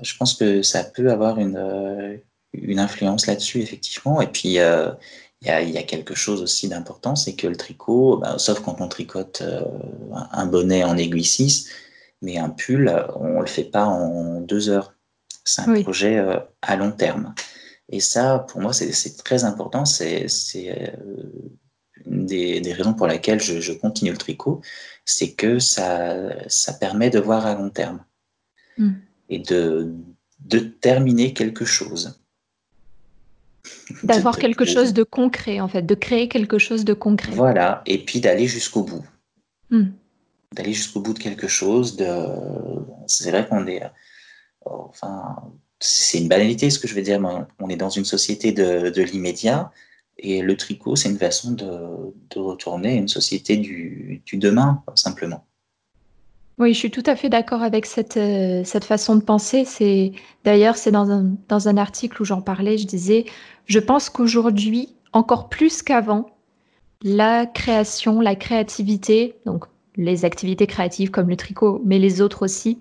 je pense que ça peut avoir une, euh, influence là-dessus, effectivement. Et puis, il y, a, quelque chose aussi d'important, c'est que le tricot, ben, sauf quand on tricote un bonnet en aiguille 6, mais un pull, on ne le fait pas en deux heures. C'est un projet à long terme. Et ça, pour moi, c'est très important. C'est euh, une des, raisons pour lesquelles je, continue le tricot, c'est que ça, ça permet de voir à long terme hmm. et de, de terminer quelque chose. D'avoir quelque chose de concret, en fait, de créer quelque chose de concret. Voilà, et puis d'aller jusqu'au bout. Hmm. D'aller jusqu'au bout de quelque chose. De... C'est vrai qu'on est. Enfin, c'est une banalité ce que je veux dire, on est dans une société de, l'immédiat et le tricot, c'est une façon de, retourner à une société du, demain, simplement. Oui, je suis tout à fait d'accord avec cette, euh, cette façon de penser. C'est D'ailleurs, c'est dans un, dans un article où j'en parlais, je disais, je pense qu'aujourd'hui, encore plus qu'avant, la création, la créativité, donc les activités créatives comme le tricot, mais les autres aussi,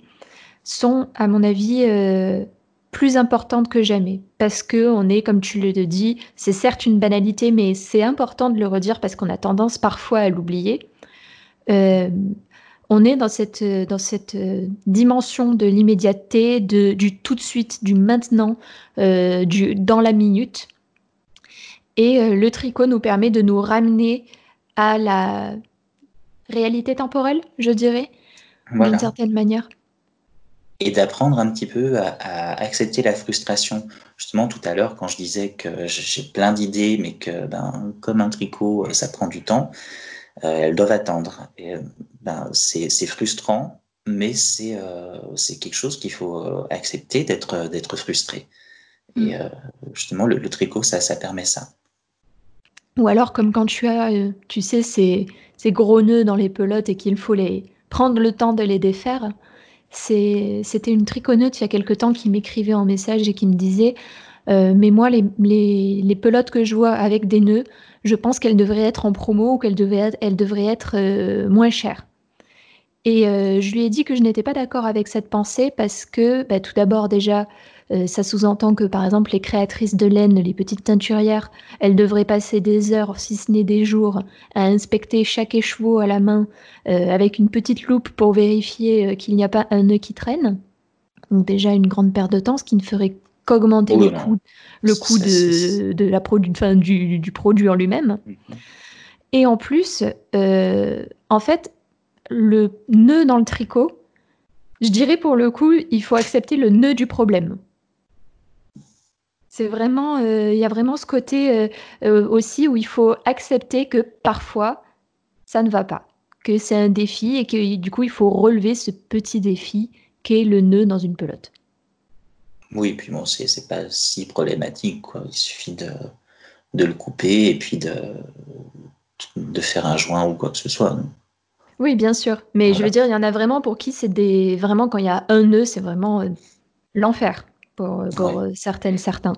sont, à mon avis, euh, plus importante que jamais. Parce que on est, comme tu le dis, c'est certes une banalité, mais c'est important de le redire parce qu'on a tendance parfois à l'oublier. Euh, on est dans cette, dans cette euh, dimension de l'immédiateté, du tout de suite, du maintenant, du, dans la minute. Et le tricot nous permet de nous ramener à la réalité temporelle, je dirais, d'une certaine manière et d'apprendre un petit peu à, accepter la frustration. Justement, tout à l'heure, quand je disais que j'ai plein d'idées, mais que, ben, comme un tricot, euh, ça prend du temps, euh, elles doivent attendre. Et, euh, ben, c'est frustrant, mais c'est quelque chose qu'il faut accepter d'être frustré. Et mm. justement, le, tricot, ça, ça permet ça. Ou alors, comme quand tu as, tu sais, ces, ces gros nœuds dans les pelotes et qu'il faut les prendre le temps de les défaire, c'était une triconeute il y a quelque temps qui m'écrivait en message et qui me disait euh, Mais moi, les, les, pelotes que je vois avec des nœuds, je pense qu'elles devraient être en promo ou qu'elles devraient être, elles devraient être euh, moins chères. Et euh, je lui ai dit que je n'étais pas d'accord avec cette pensée parce que, bah, tout d'abord, déjà, euh, ça sous-entend que, par exemple, les créatrices de laine, les petites teinturières, elles devraient passer des heures, si ce n'est des jours, à inspecter chaque écheveau à la main euh, avec une petite loupe pour vérifier qu'il n'y a pas un nœud qui traîne. Donc déjà une grande perte de temps, ce qui ne ferait qu'augmenter le coût, le coût de, la produit, du, du, produit en lui-même. Mhm. Et en plus, en fait, le nœud dans le tricot, je dirais pour le coup, il faut accepter le nœud du problème. C'est vraiment, euh, il y a vraiment ce côté euh, euh, aussi où il faut accepter que parfois ça ne va pas, que c'est un défi et que du coup il faut relever ce petit défi qu'est le nœud dans une pelote. Oui, puis bon, c'est pas si problématique, quoi. Il suffit de, de le couper et puis de, de faire un joint ou quoi que ce soit. Oui, bien sûr. Mais je veux dire, il y en a vraiment pour qui c'est des. Vraiment, quand il y a un nœud, c'est vraiment euh, l'enfer pour, pour euh, certaines, certains.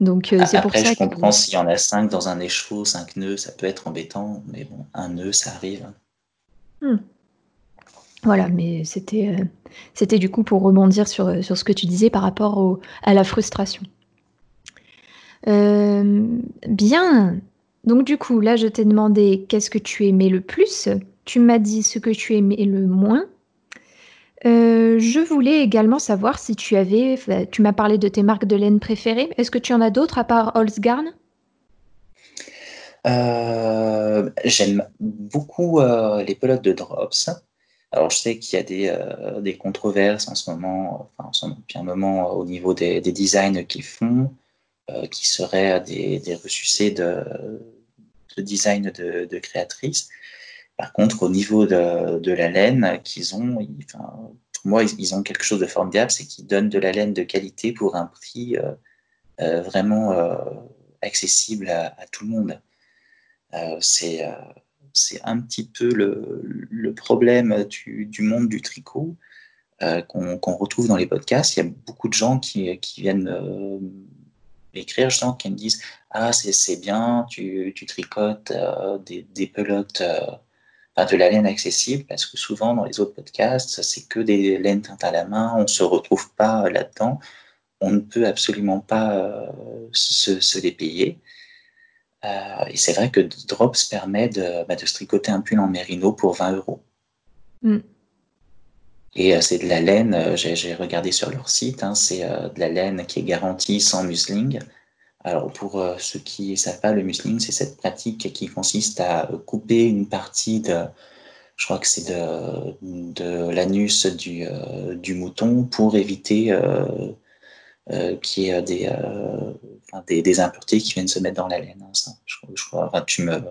Donc, euh, c'est pour ça. je comprends s'il y en a cinq dans un écheveau, cinq nœuds, ça peut être embêtant. Mais bon, un nœud, ça arrive. Hmm. Voilà, mais c'était c'était du coup pour rebondir sur, sur ce que tu disais par rapport au, à la frustration. bien. Donc du coup, là, je t'ai demandé qu'est-ce que tu aimais le plus? Tu m'as dit ce que tu aimais le moins. Euh, je voulais également savoir si tu avais, tu m'as parlé de tes marques de laine préférées. Est-ce que tu en as d'autres à part Holzgarn? Euh, J'aime beaucoup euh, les pelotes de Drops. Alors je sais qu'il y a des, des, controverses en ce moment, enfin en ce moment, au niveau des, designs qu'ils font, qui seraient des, des ressucés de, de design de, de créatrices. Par contre, au niveau de, la laine qu'ils ont, pour moi, ils, ont quelque chose de formidable, c'est qu'ils donnent de la laine de qualité pour un prix euh, euh, vraiment euh, accessible à, tout le monde. c'est un petit peu le, problème du, monde du tricot qu'on retrouve dans les podcasts. Il y a beaucoup de gens qui, viennent m'écrire, gens qui me disent Ah, c'est bien, tu, tricotes des, pelotes de la laine accessible, parce que souvent dans les autres podcasts, c'est que des laines teintes à la main, on ne se retrouve pas là-dedans, on ne peut absolument pas euh, se, les payer. Euh, et c'est vrai que Drops permet de, bah, de, se tricoter un pull en mérino pour 20 euros. Mm. Et euh, c'est de la laine, j'ai regardé sur leur site, hein, c'est de la laine qui est garantie sans musling. Alors pour euh, ceux qui ne savent pas, le musling, c'est cette pratique qui consiste à couper une partie de, je crois que c'est de, de l'anus du, euh, du, mouton pour éviter euh, qu'il y ait des, des, des, impuretés qui viennent se mettre dans la laine. Hein, je, crois, tu, me,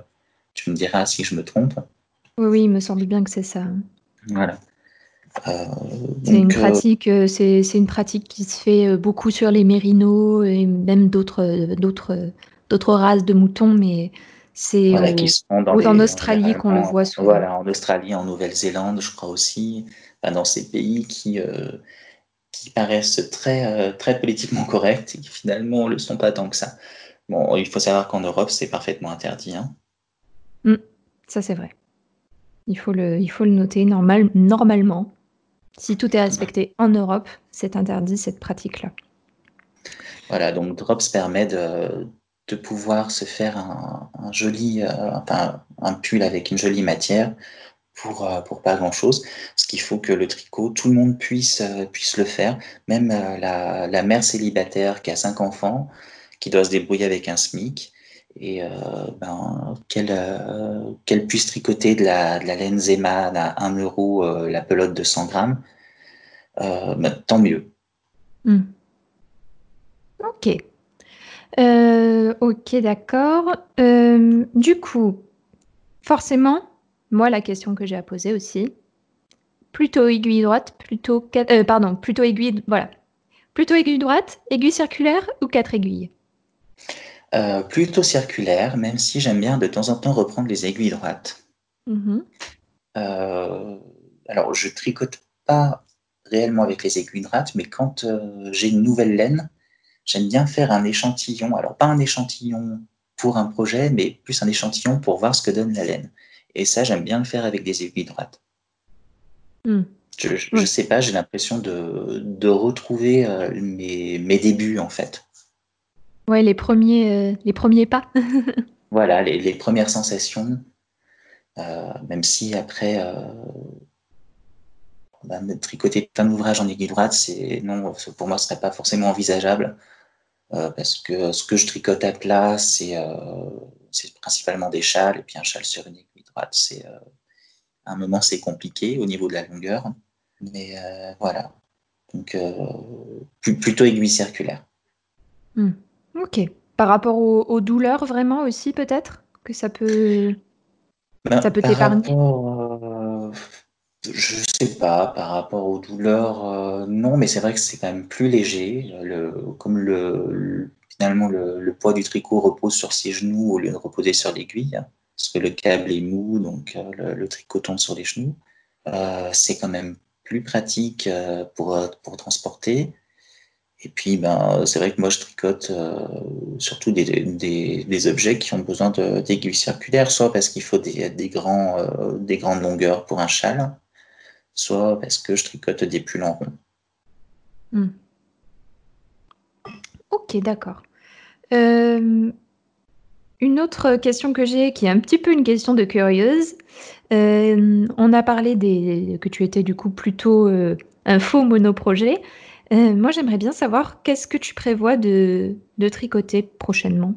tu me diras si je me trompe. Oui, oui, il me semble bien que c'est ça. Voilà. Euh, c'est une, euh, pratique, euh, c'est, une pratique qui se fait beaucoup sur les mérinos et même d'autres, d'autres, d'autres races de moutons, mais c'est en Australie qu'on le voit souvent. Voilà, en Australie, en Nouvelle-Zélande, je crois aussi, dans ces pays qui, qui paraissent très, très politiquement corrects et qui finalement ne le sont pas tant que ça. Bon, il faut savoir qu'en Europe, c'est parfaitement interdit. Hein. Mmh, ça, c'est vrai. Il faut le, il faut le noter normal, normalement. Si tout est respecté en Europe, c'est interdit cette pratique-là. Voilà, donc Drops permet de, pouvoir se faire un, joli, euh, un pull avec une jolie matière pour, euh, pour pas grand-chose. Ce qu'il faut que le tricot, tout le monde puisse, euh, puisse le faire. Même la, mère célibataire qui a cinq enfants, qui doit se débrouiller avec un SMIC, et ben, qu'elle puisse tricoter de la, laine Zeman à 1 euro la pelote de 100 grammes, ben, tant mieux. Hmm. Ok. Euh, ok, d'accord. Euh, du coup, forcément, moi, la question que j'ai à poser aussi, plutôt aiguille droite, plutôt euh, pardon, plutôt aiguille, voilà, plutôt aiguille droite, aiguille circulaire ou quatre aiguilles? Plutôt circulaire, même si j'aime bien de temps en temps reprendre les aiguilles droites. Mm-hmm. alors, je tricote pas réellement avec les aiguilles droites, mais quand j'ai une nouvelle laine, j'aime bien faire un échantillon. Alors, pas un échantillon pour un projet, mais plus un échantillon pour voir ce que donne la laine. Et ça, j'aime bien le faire avec des aiguilles droites. Hmm. Je ne sais pas, j'ai l'impression de, de, retrouver euh, mes, mes, débuts, en fait. Ouais, les premiers, euh, les premiers pas. voilà, les, les, premières sensations. Euh, même si après, bah, tricoter un ouvrage en aiguille droite, c'est non, pour moi, ce serait pas forcément envisageable euh, parce que ce que je tricote à plat, c'est euh, principalement des châles et puis un châle sur une aiguille droite, c'est euh, à un moment c'est compliqué au niveau de la longueur, mais voilà. Donc plutôt aiguille circulaire. Hmm. Ok. Par rapport aux, douleurs, vraiment aussi peut-être que ça peut, ben, ça peut t'épargner? Je sais pas, par rapport aux douleurs, euh, non, mais c'est vrai que c'est quand même plus léger. Le, comme le, finalement le, poids du tricot repose sur ses genoux au lieu de reposer sur l'aiguille, hein, parce que le câble est mou, donc euh, le, tricot tombe sur les genoux. Euh, c'est quand même plus pratique pour, pour transporter. Et puis, ben, c'est vrai que moi, je tricote surtout des, des, objets qui ont besoin d'aiguilles circulaires, soit parce qu'il faut des, des, grands, des grandes longueurs pour un châle, soit parce que je tricote des pulls en rond. Hmm. Ok, d'accord. Euh, une autre question que j'ai, qui est un petit peu une question de curieuse. Euh, on a parlé des, que tu étais du coup plutôt euh, un faux monoprojet. Moi, j'aimerais bien savoir qu'est-ce que tu prévois de, de tricoter prochainement?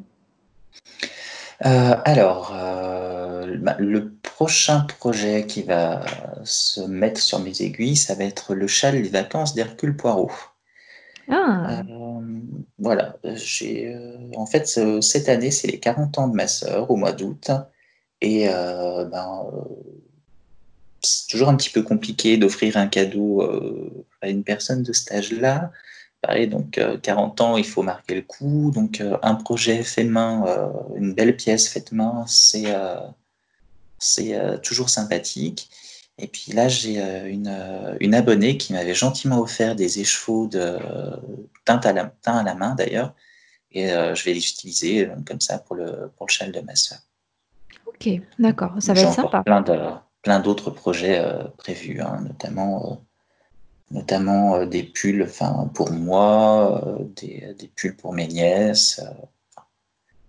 Alors, bah, le prochain projet qui va se mettre sur mes aiguilles, ça va être le châle des vacances d'Hercule Poirot. Ah. Euh, voilà, j'ai euh, en fait cette année c'est les 40 ans de ma sœur au mois d'août et euh, ben, c'est toujours un petit peu compliqué d'offrir un cadeau une personne de cet âge-là. Pareil, donc 40 ans, il faut marquer le coup. Donc un projet fait main, une belle pièce faite main, c'est c'est euh, toujours sympathique. Et puis là, j'ai euh, une, euh, une, abonnée qui m'avait gentiment offert des écheveaux de teint à la, à la main d'ailleurs. Et je vais les utiliser comme ça pour le, pour le châle de ma soeur. Ok, d'accord, ça va être sympa. Plein de, plein d'autres projets prévus, hein, notamment, notamment des pulls enfin, pour moi, des, des, pulls pour mes nièces,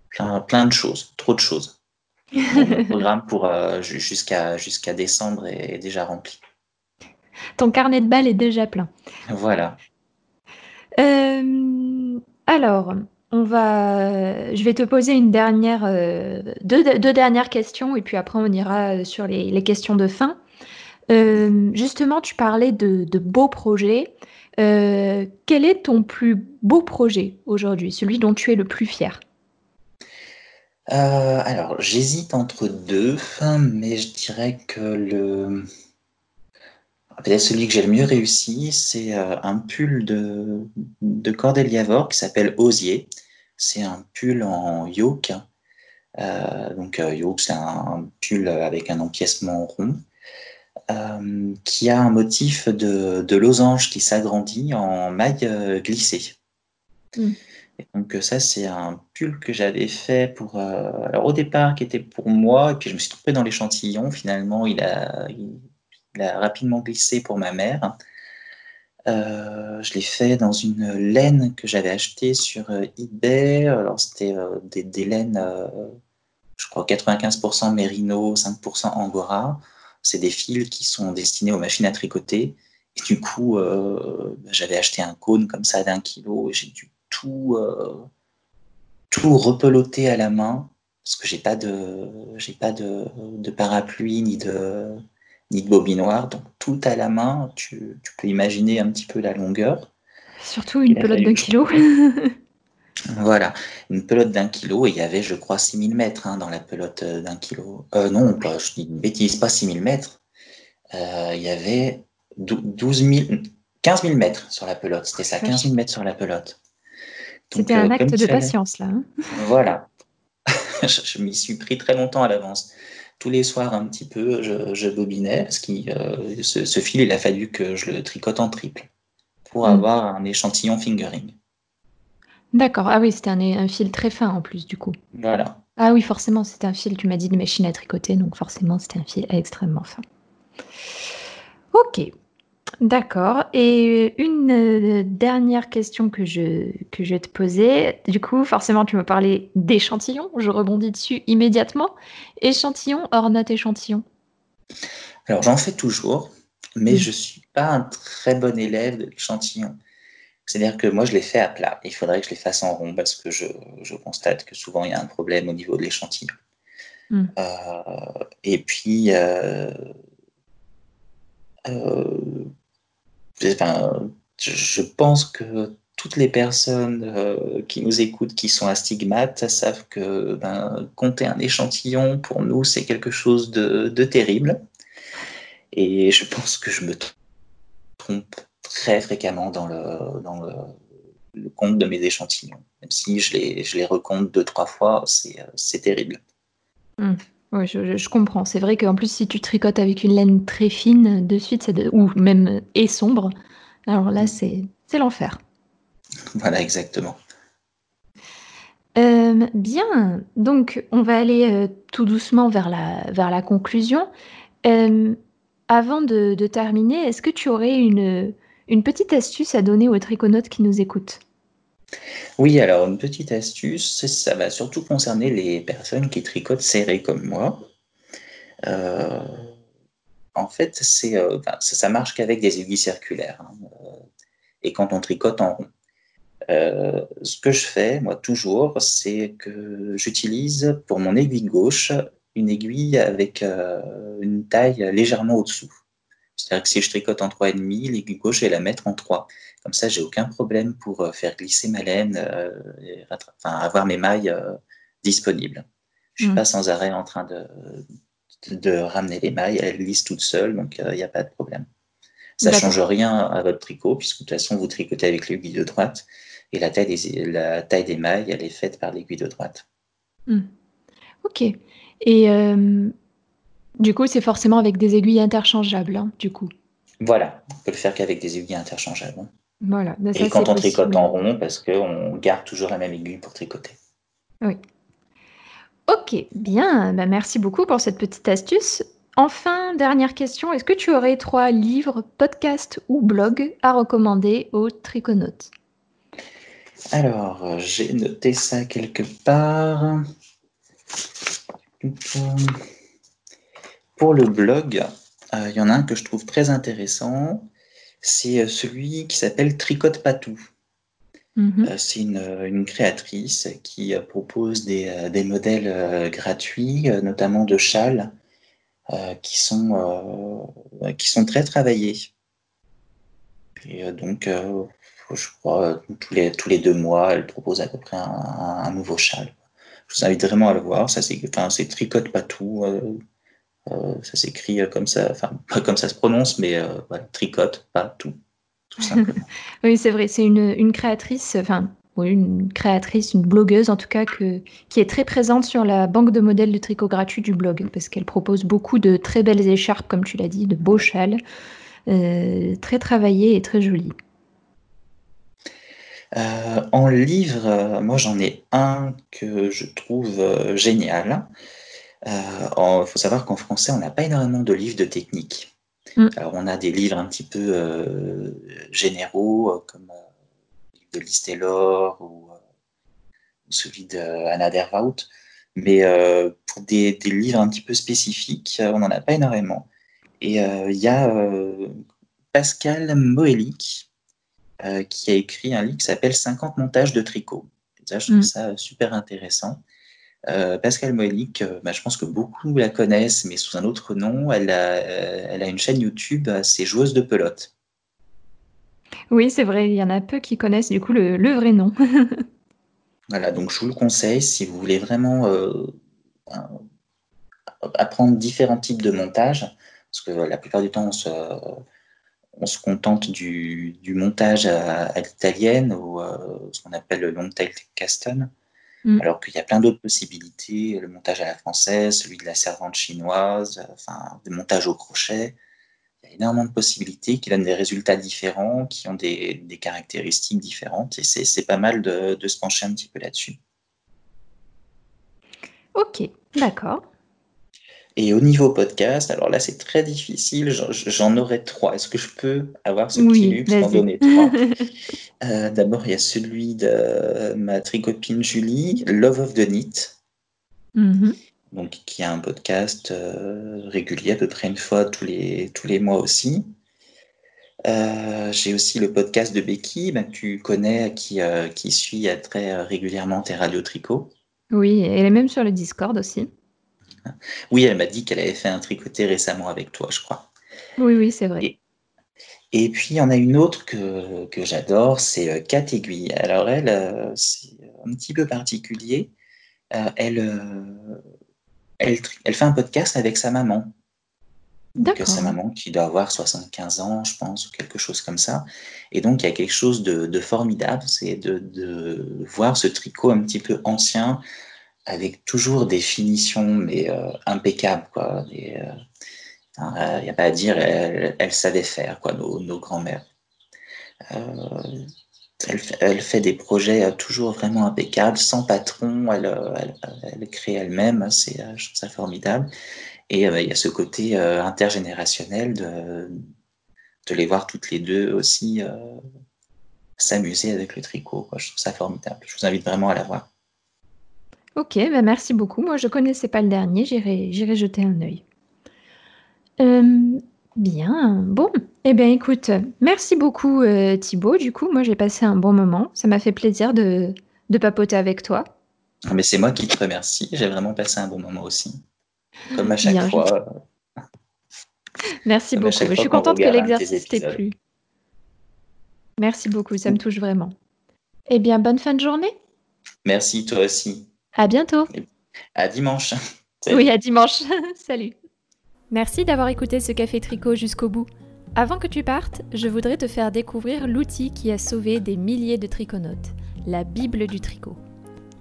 plein, plein de choses, trop de choses. Le programme pour euh, jusqu'à jusqu'à décembre est, déjà rempli. Ton carnet de balles est déjà plein. Voilà. Euh, alors, on va, je vais te poser une dernière, euh, deux, dernières questions et puis après on ira sur les, questions de fin. Justement, tu parlais de, beaux projets. quel est ton plus beau projet aujourd'hui, celui dont tu es le plus fier? Euh, alors, j'hésite entre deux, mais je dirais que le. Peut-être celui que j'ai le mieux réussi, c'est euh, un pull de, de Cordelia Vore qui s'appelle Osier. C'est un pull en yoke. Euh, donc, yoke, c'est un pull avec un empiècement rond. Qui a un motif de, de losange qui s'agrandit en maille glissée. Mm donc euh, ça, c'est un pull que j'avais fait pour, euh, alors au départ, qui était pour moi, et puis je me suis trompé dans l'échantillon. Finalement, il a, il, a rapidement glissé pour ma mère. Euh, je l'ai fait dans une laine que j'avais achetée sur eBay. Alors c'était des, des, laines, je crois 95% mérino, 5% angora. C'est des fils qui sont destinés aux machines à tricoter. Et du coup, j'avais acheté un cône comme ça d'un kilo et j'ai dû tout, euh, tout repeloter à la main parce que j'ai pas de j'ai pas de, de, parapluie ni de ni de bobinoir donc tout à la main tu, tu peux imaginer un petit peu la longueur. Surtout une pelote d'un kilo voilà une pelote d'un kilo et il y avait je crois 6000 mètres hein, dans la pelote d'un kilo euh, non pas je dis une bêtise pas 6000 mètres euh, il y avait 12 000 15 000 mètres sur la pelote c'était ça 15 000 mètres sur la pelote c'était un euh, acte de patience, là. Hein. voilà. je, m'y suis pris très longtemps à l'avance. Tous les soirs, un petit peu, je, bobinais, parce que euh, ce, fil, il a fallu que je le tricote en triple pour mm. avoir un échantillon fingering. D'accord. Ah oui, c'était un, un, fil très fin en plus, du coup. Voilà. Ah oui, forcément, c'était un fil, tu m'as dit, de machine à tricoter, donc forcément, c'était un fil extrêmement fin. Ok. D'accord et une, euh, dernière question que je que je vais te poser. Du coup, forcément, tu me parlais d'échantillons, je rebondis dessus immédiatement. Échantillon hors note échantillon? Alors j'en fais toujours, mais je je suis pas un très bon élève de l'échantillon. C'est-à-dire que moi je les fais à plat. Il faudrait que je les fasse en rond parce que je je constate que souvent il y a un problème au niveau de l'échantillon. Mmh. Euh, et puis, euh, je pense que toutes les personnes euh, qui nous écoutent, qui sont astigmates, savent que ben, compter un échantillon, pour nous, c'est quelque chose de, terrible. Et je pense que je me trompe très fréquemment dans le, dans le, compte de mes échantillons. Même si je les, je les recompte deux, trois fois, c'est terrible. Hmm. Oui, je, comprends. C'est vrai qu'en plus, si tu tricotes avec une laine très fine de suite, ou même et sombre, alors là, hmm. c'est l'enfer. Voilà, exactement. Euh, bien, donc on va aller euh, tout doucement vers la, vers la conclusion. Euh, avant de, terminer, est-ce que tu aurais une, une petite astuce à donner aux triconautes qui nous écoutent Oui, alors une petite astuce, ça va surtout concerner les personnes qui tricotent serré comme moi. en fait, c'est, ça, marche qu'avec des aiguilles circulaires hein, et quand on tricote en rond. Euh, ce que je fais, moi, toujours, c'est que j'utilise pour mon aiguille gauche une aiguille avec euh, une taille légèrement au-dessous. C'est-à-dire que si je tricote en 3,5, l'aiguille gauche, je vais la mettre en 3. Comme ça, j'ai aucun problème pour euh, faire glisser ma laine, et enfin, avoir mes mailles disponibles. Je ne suis mm. pas sans arrêt en train de, de, ramener les mailles, elles glissent toutes seules, donc il n'y a pas de problème. Ça ne change rien à votre tricot, puisque de toute façon, vous tricotez avec l'aiguille de droite et la taille des, la taille des mailles, elle est faite par l'aiguille de droite. Hmm. Ok. Et euh, du coup, c'est forcément avec des aiguilles interchangeables, hein, du coup. Voilà, on peut le faire qu'avec des aiguilles interchangeables. Voilà. et quand on tricote en rond, parce qu'on garde toujours la même aiguille pour tricoter. Oui. Ok, bien. Bah, merci beaucoup pour cette petite astuce. Enfin, dernière question, est-ce que tu aurais trois livres, podcasts ou blogs à recommander aux triconautes? Alors, j'ai noté ça quelque part. Pour le blog, euh, il y en a un que je trouve très intéressant. C'est euh, celui qui s'appelle Tricote Patou. Mhm. c'est une, créatrice qui propose des, modèles gratuits, notamment de châles, qui, sont, qui sont très travaillés. Et donc, je crois, tous les, tous les deux mois, elle propose à peu près un, nouveau châle. Je vous invite vraiment à le voir. Ça, c'est, enfin, c'est tricote pas tout. Euh, euh, ça s'écrit comme ça, enfin, pas comme ça se prononce, mais euh, tricote pas tout. Tout simplement. oui, c'est vrai. C'est une, une créatrice, enfin, oui, une créatrice, une blogueuse en tout cas, que, qui est très présente sur la banque de modèles de tricot gratuit du blog, parce qu'elle propose beaucoup de très belles écharpes, comme tu l'as dit, de beaux châles, très travaillés et très jolis. Euh, en livre, euh, moi j'en ai un que je trouve euh, génial. Il faut savoir qu'en français, on n'a pas énormément de livres de technique. Mm. Alors, on a des livres un petit peu généraux, comme le livre de Taylor ou celui d'Anna Derwout. Mais pour des, des, livres un petit peu spécifiques, on n'en a pas énormément. Et il y a Pascal euh, qui a écrit un livre qui s'appelle 50 montages de tricot. ça, je trouve mm. ça super intéressant. Euh, Pascal Moelik, euh, bah, je pense que beaucoup la connaissent, mais sous un autre nom. Elle a, elle a une chaîne YouTube, c'est Joueuse de pelote. Oui, c'est vrai, il y en a peu qui connaissent du coup le, le vrai nom. voilà, donc je vous le conseille si vous voulez vraiment apprendre différents types de montages, parce que la plupart du temps, on se, on se contente du, montage à, l'italienne ou euh, ce qu'on appelle le long tail custom, mm. alors qu'il y a plein d'autres possibilités, le montage à la française, celui de la servante chinoise, enfin, des montages au crochet. Il y a énormément de possibilités qui donnent des résultats différents, qui ont des, caractéristiques différentes, et c'est pas mal de, de se pencher un petit peu là-dessus. Ok, d'accord. Et au niveau podcast, alors là, c'est très difficile. J'en aurais trois. Est-ce que je peux avoir ce petit luxe d'en donner trois euh, D'abord, il y a celui de ma tricopine Julie, Love of the Knit. Mm-hmm. Donc, qui a un podcast euh, régulier, à peu près une fois tous les, tous les mois aussi. Euh, j'ai aussi le podcast de Becky, ben, que tu connais, qui, qui suit très régulièrement tes radios tricot. Oui, elle est même sur le Discord aussi. Oui, elle m'a dit qu'elle avait fait un tricoté récemment avec toi, je crois. Oui, oui, c'est vrai. Et, puis, il y en a une autre que, que j'adore, c'est euh, Cat Aiguille. Alors, elle, euh, c'est un petit peu particulier. Euh, elle, elle, elle, fait un podcast avec sa maman. Donc, c'est maman qui doit avoir 75 ans, je pense, ou quelque chose comme ça. Et donc, il y a quelque chose de, formidable, c'est de, voir ce tricot un petit peu ancien, avec toujours des finitions, mais euh, impeccables. Quoi. Il n'y a pas à dire, elle, savait faire, quoi, nos, nos grands-mères. Euh, elle, fait des projets euh, toujours vraiment impeccables, sans patron, elle, crée elle-même, c'est, je trouve ça formidable. Et il y a ce côté intergénérationnel de les voir toutes les deux aussi s'amuser avec le tricot. Je trouve ça formidable. Je vous invite vraiment à la voir. Ok, bah merci beaucoup. Moi, je ne connaissais pas le dernier. J'irai, j'irai jeter un œil. bien. Bon. Eh bien, écoute, merci beaucoup, euh, Thibaut. Du coup, moi, j'ai passé un bon moment. Ça m'a fait plaisir de, de papoter avec toi. Ah, mais c'est moi qui te remercie. J'ai vraiment passé un bon moment aussi. Comme à chaque fois. Merci beaucoup. Je suis contente que l'exercice t'ait plu. Merci beaucoup. Ça me touche vraiment. Eh bien, bonne fin de journée. Merci, toi aussi. À bientôt. À dimanche. Oui, à dimanche. Salut. Merci d'avoir écouté ce café tricot jusqu'au bout. Avant que tu partes, je voudrais te faire découvrir l'outil qui a sauvé des milliers de triconautes, la Bible du tricot.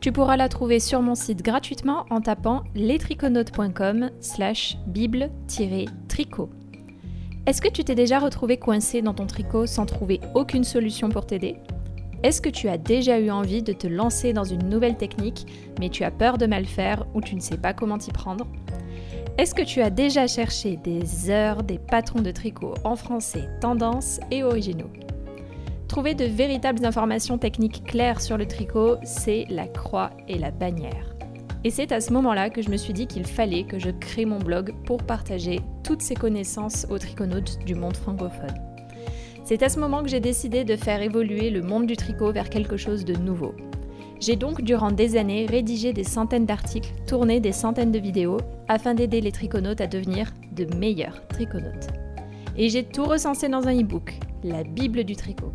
Tu pourras la trouver sur mon site gratuitement en tapant lestriconautes.com slash bible-tricot. Est-ce que tu t'es déjà retrouvé coincé dans ton tricot sans trouver aucune solution pour t'aider? Est-ce que tu as déjà eu envie de te lancer dans une nouvelle technique, mais tu as peur de mal faire ou tu ne sais pas comment t'y prendre? Est-ce que tu as déjà cherché des heures des patrons de tricot en français, tendance et originaux? Trouver de véritables informations techniques claires sur le tricot, c'est la croix et la bannière. Et c'est à ce moment-là que je me suis dit qu'il fallait que je crée mon blog pour partager toutes ces connaissances aux triconautes du monde francophone. C'est à ce moment que j'ai décidé de faire évoluer le monde du tricot vers quelque chose de nouveau. J'ai donc durant des années rédigé des centaines d'articles, tourné des centaines de vidéos afin d'aider les triconautes à devenir de meilleurs triconautes. Et j'ai tout recensé dans un e-book, la Bible du tricot.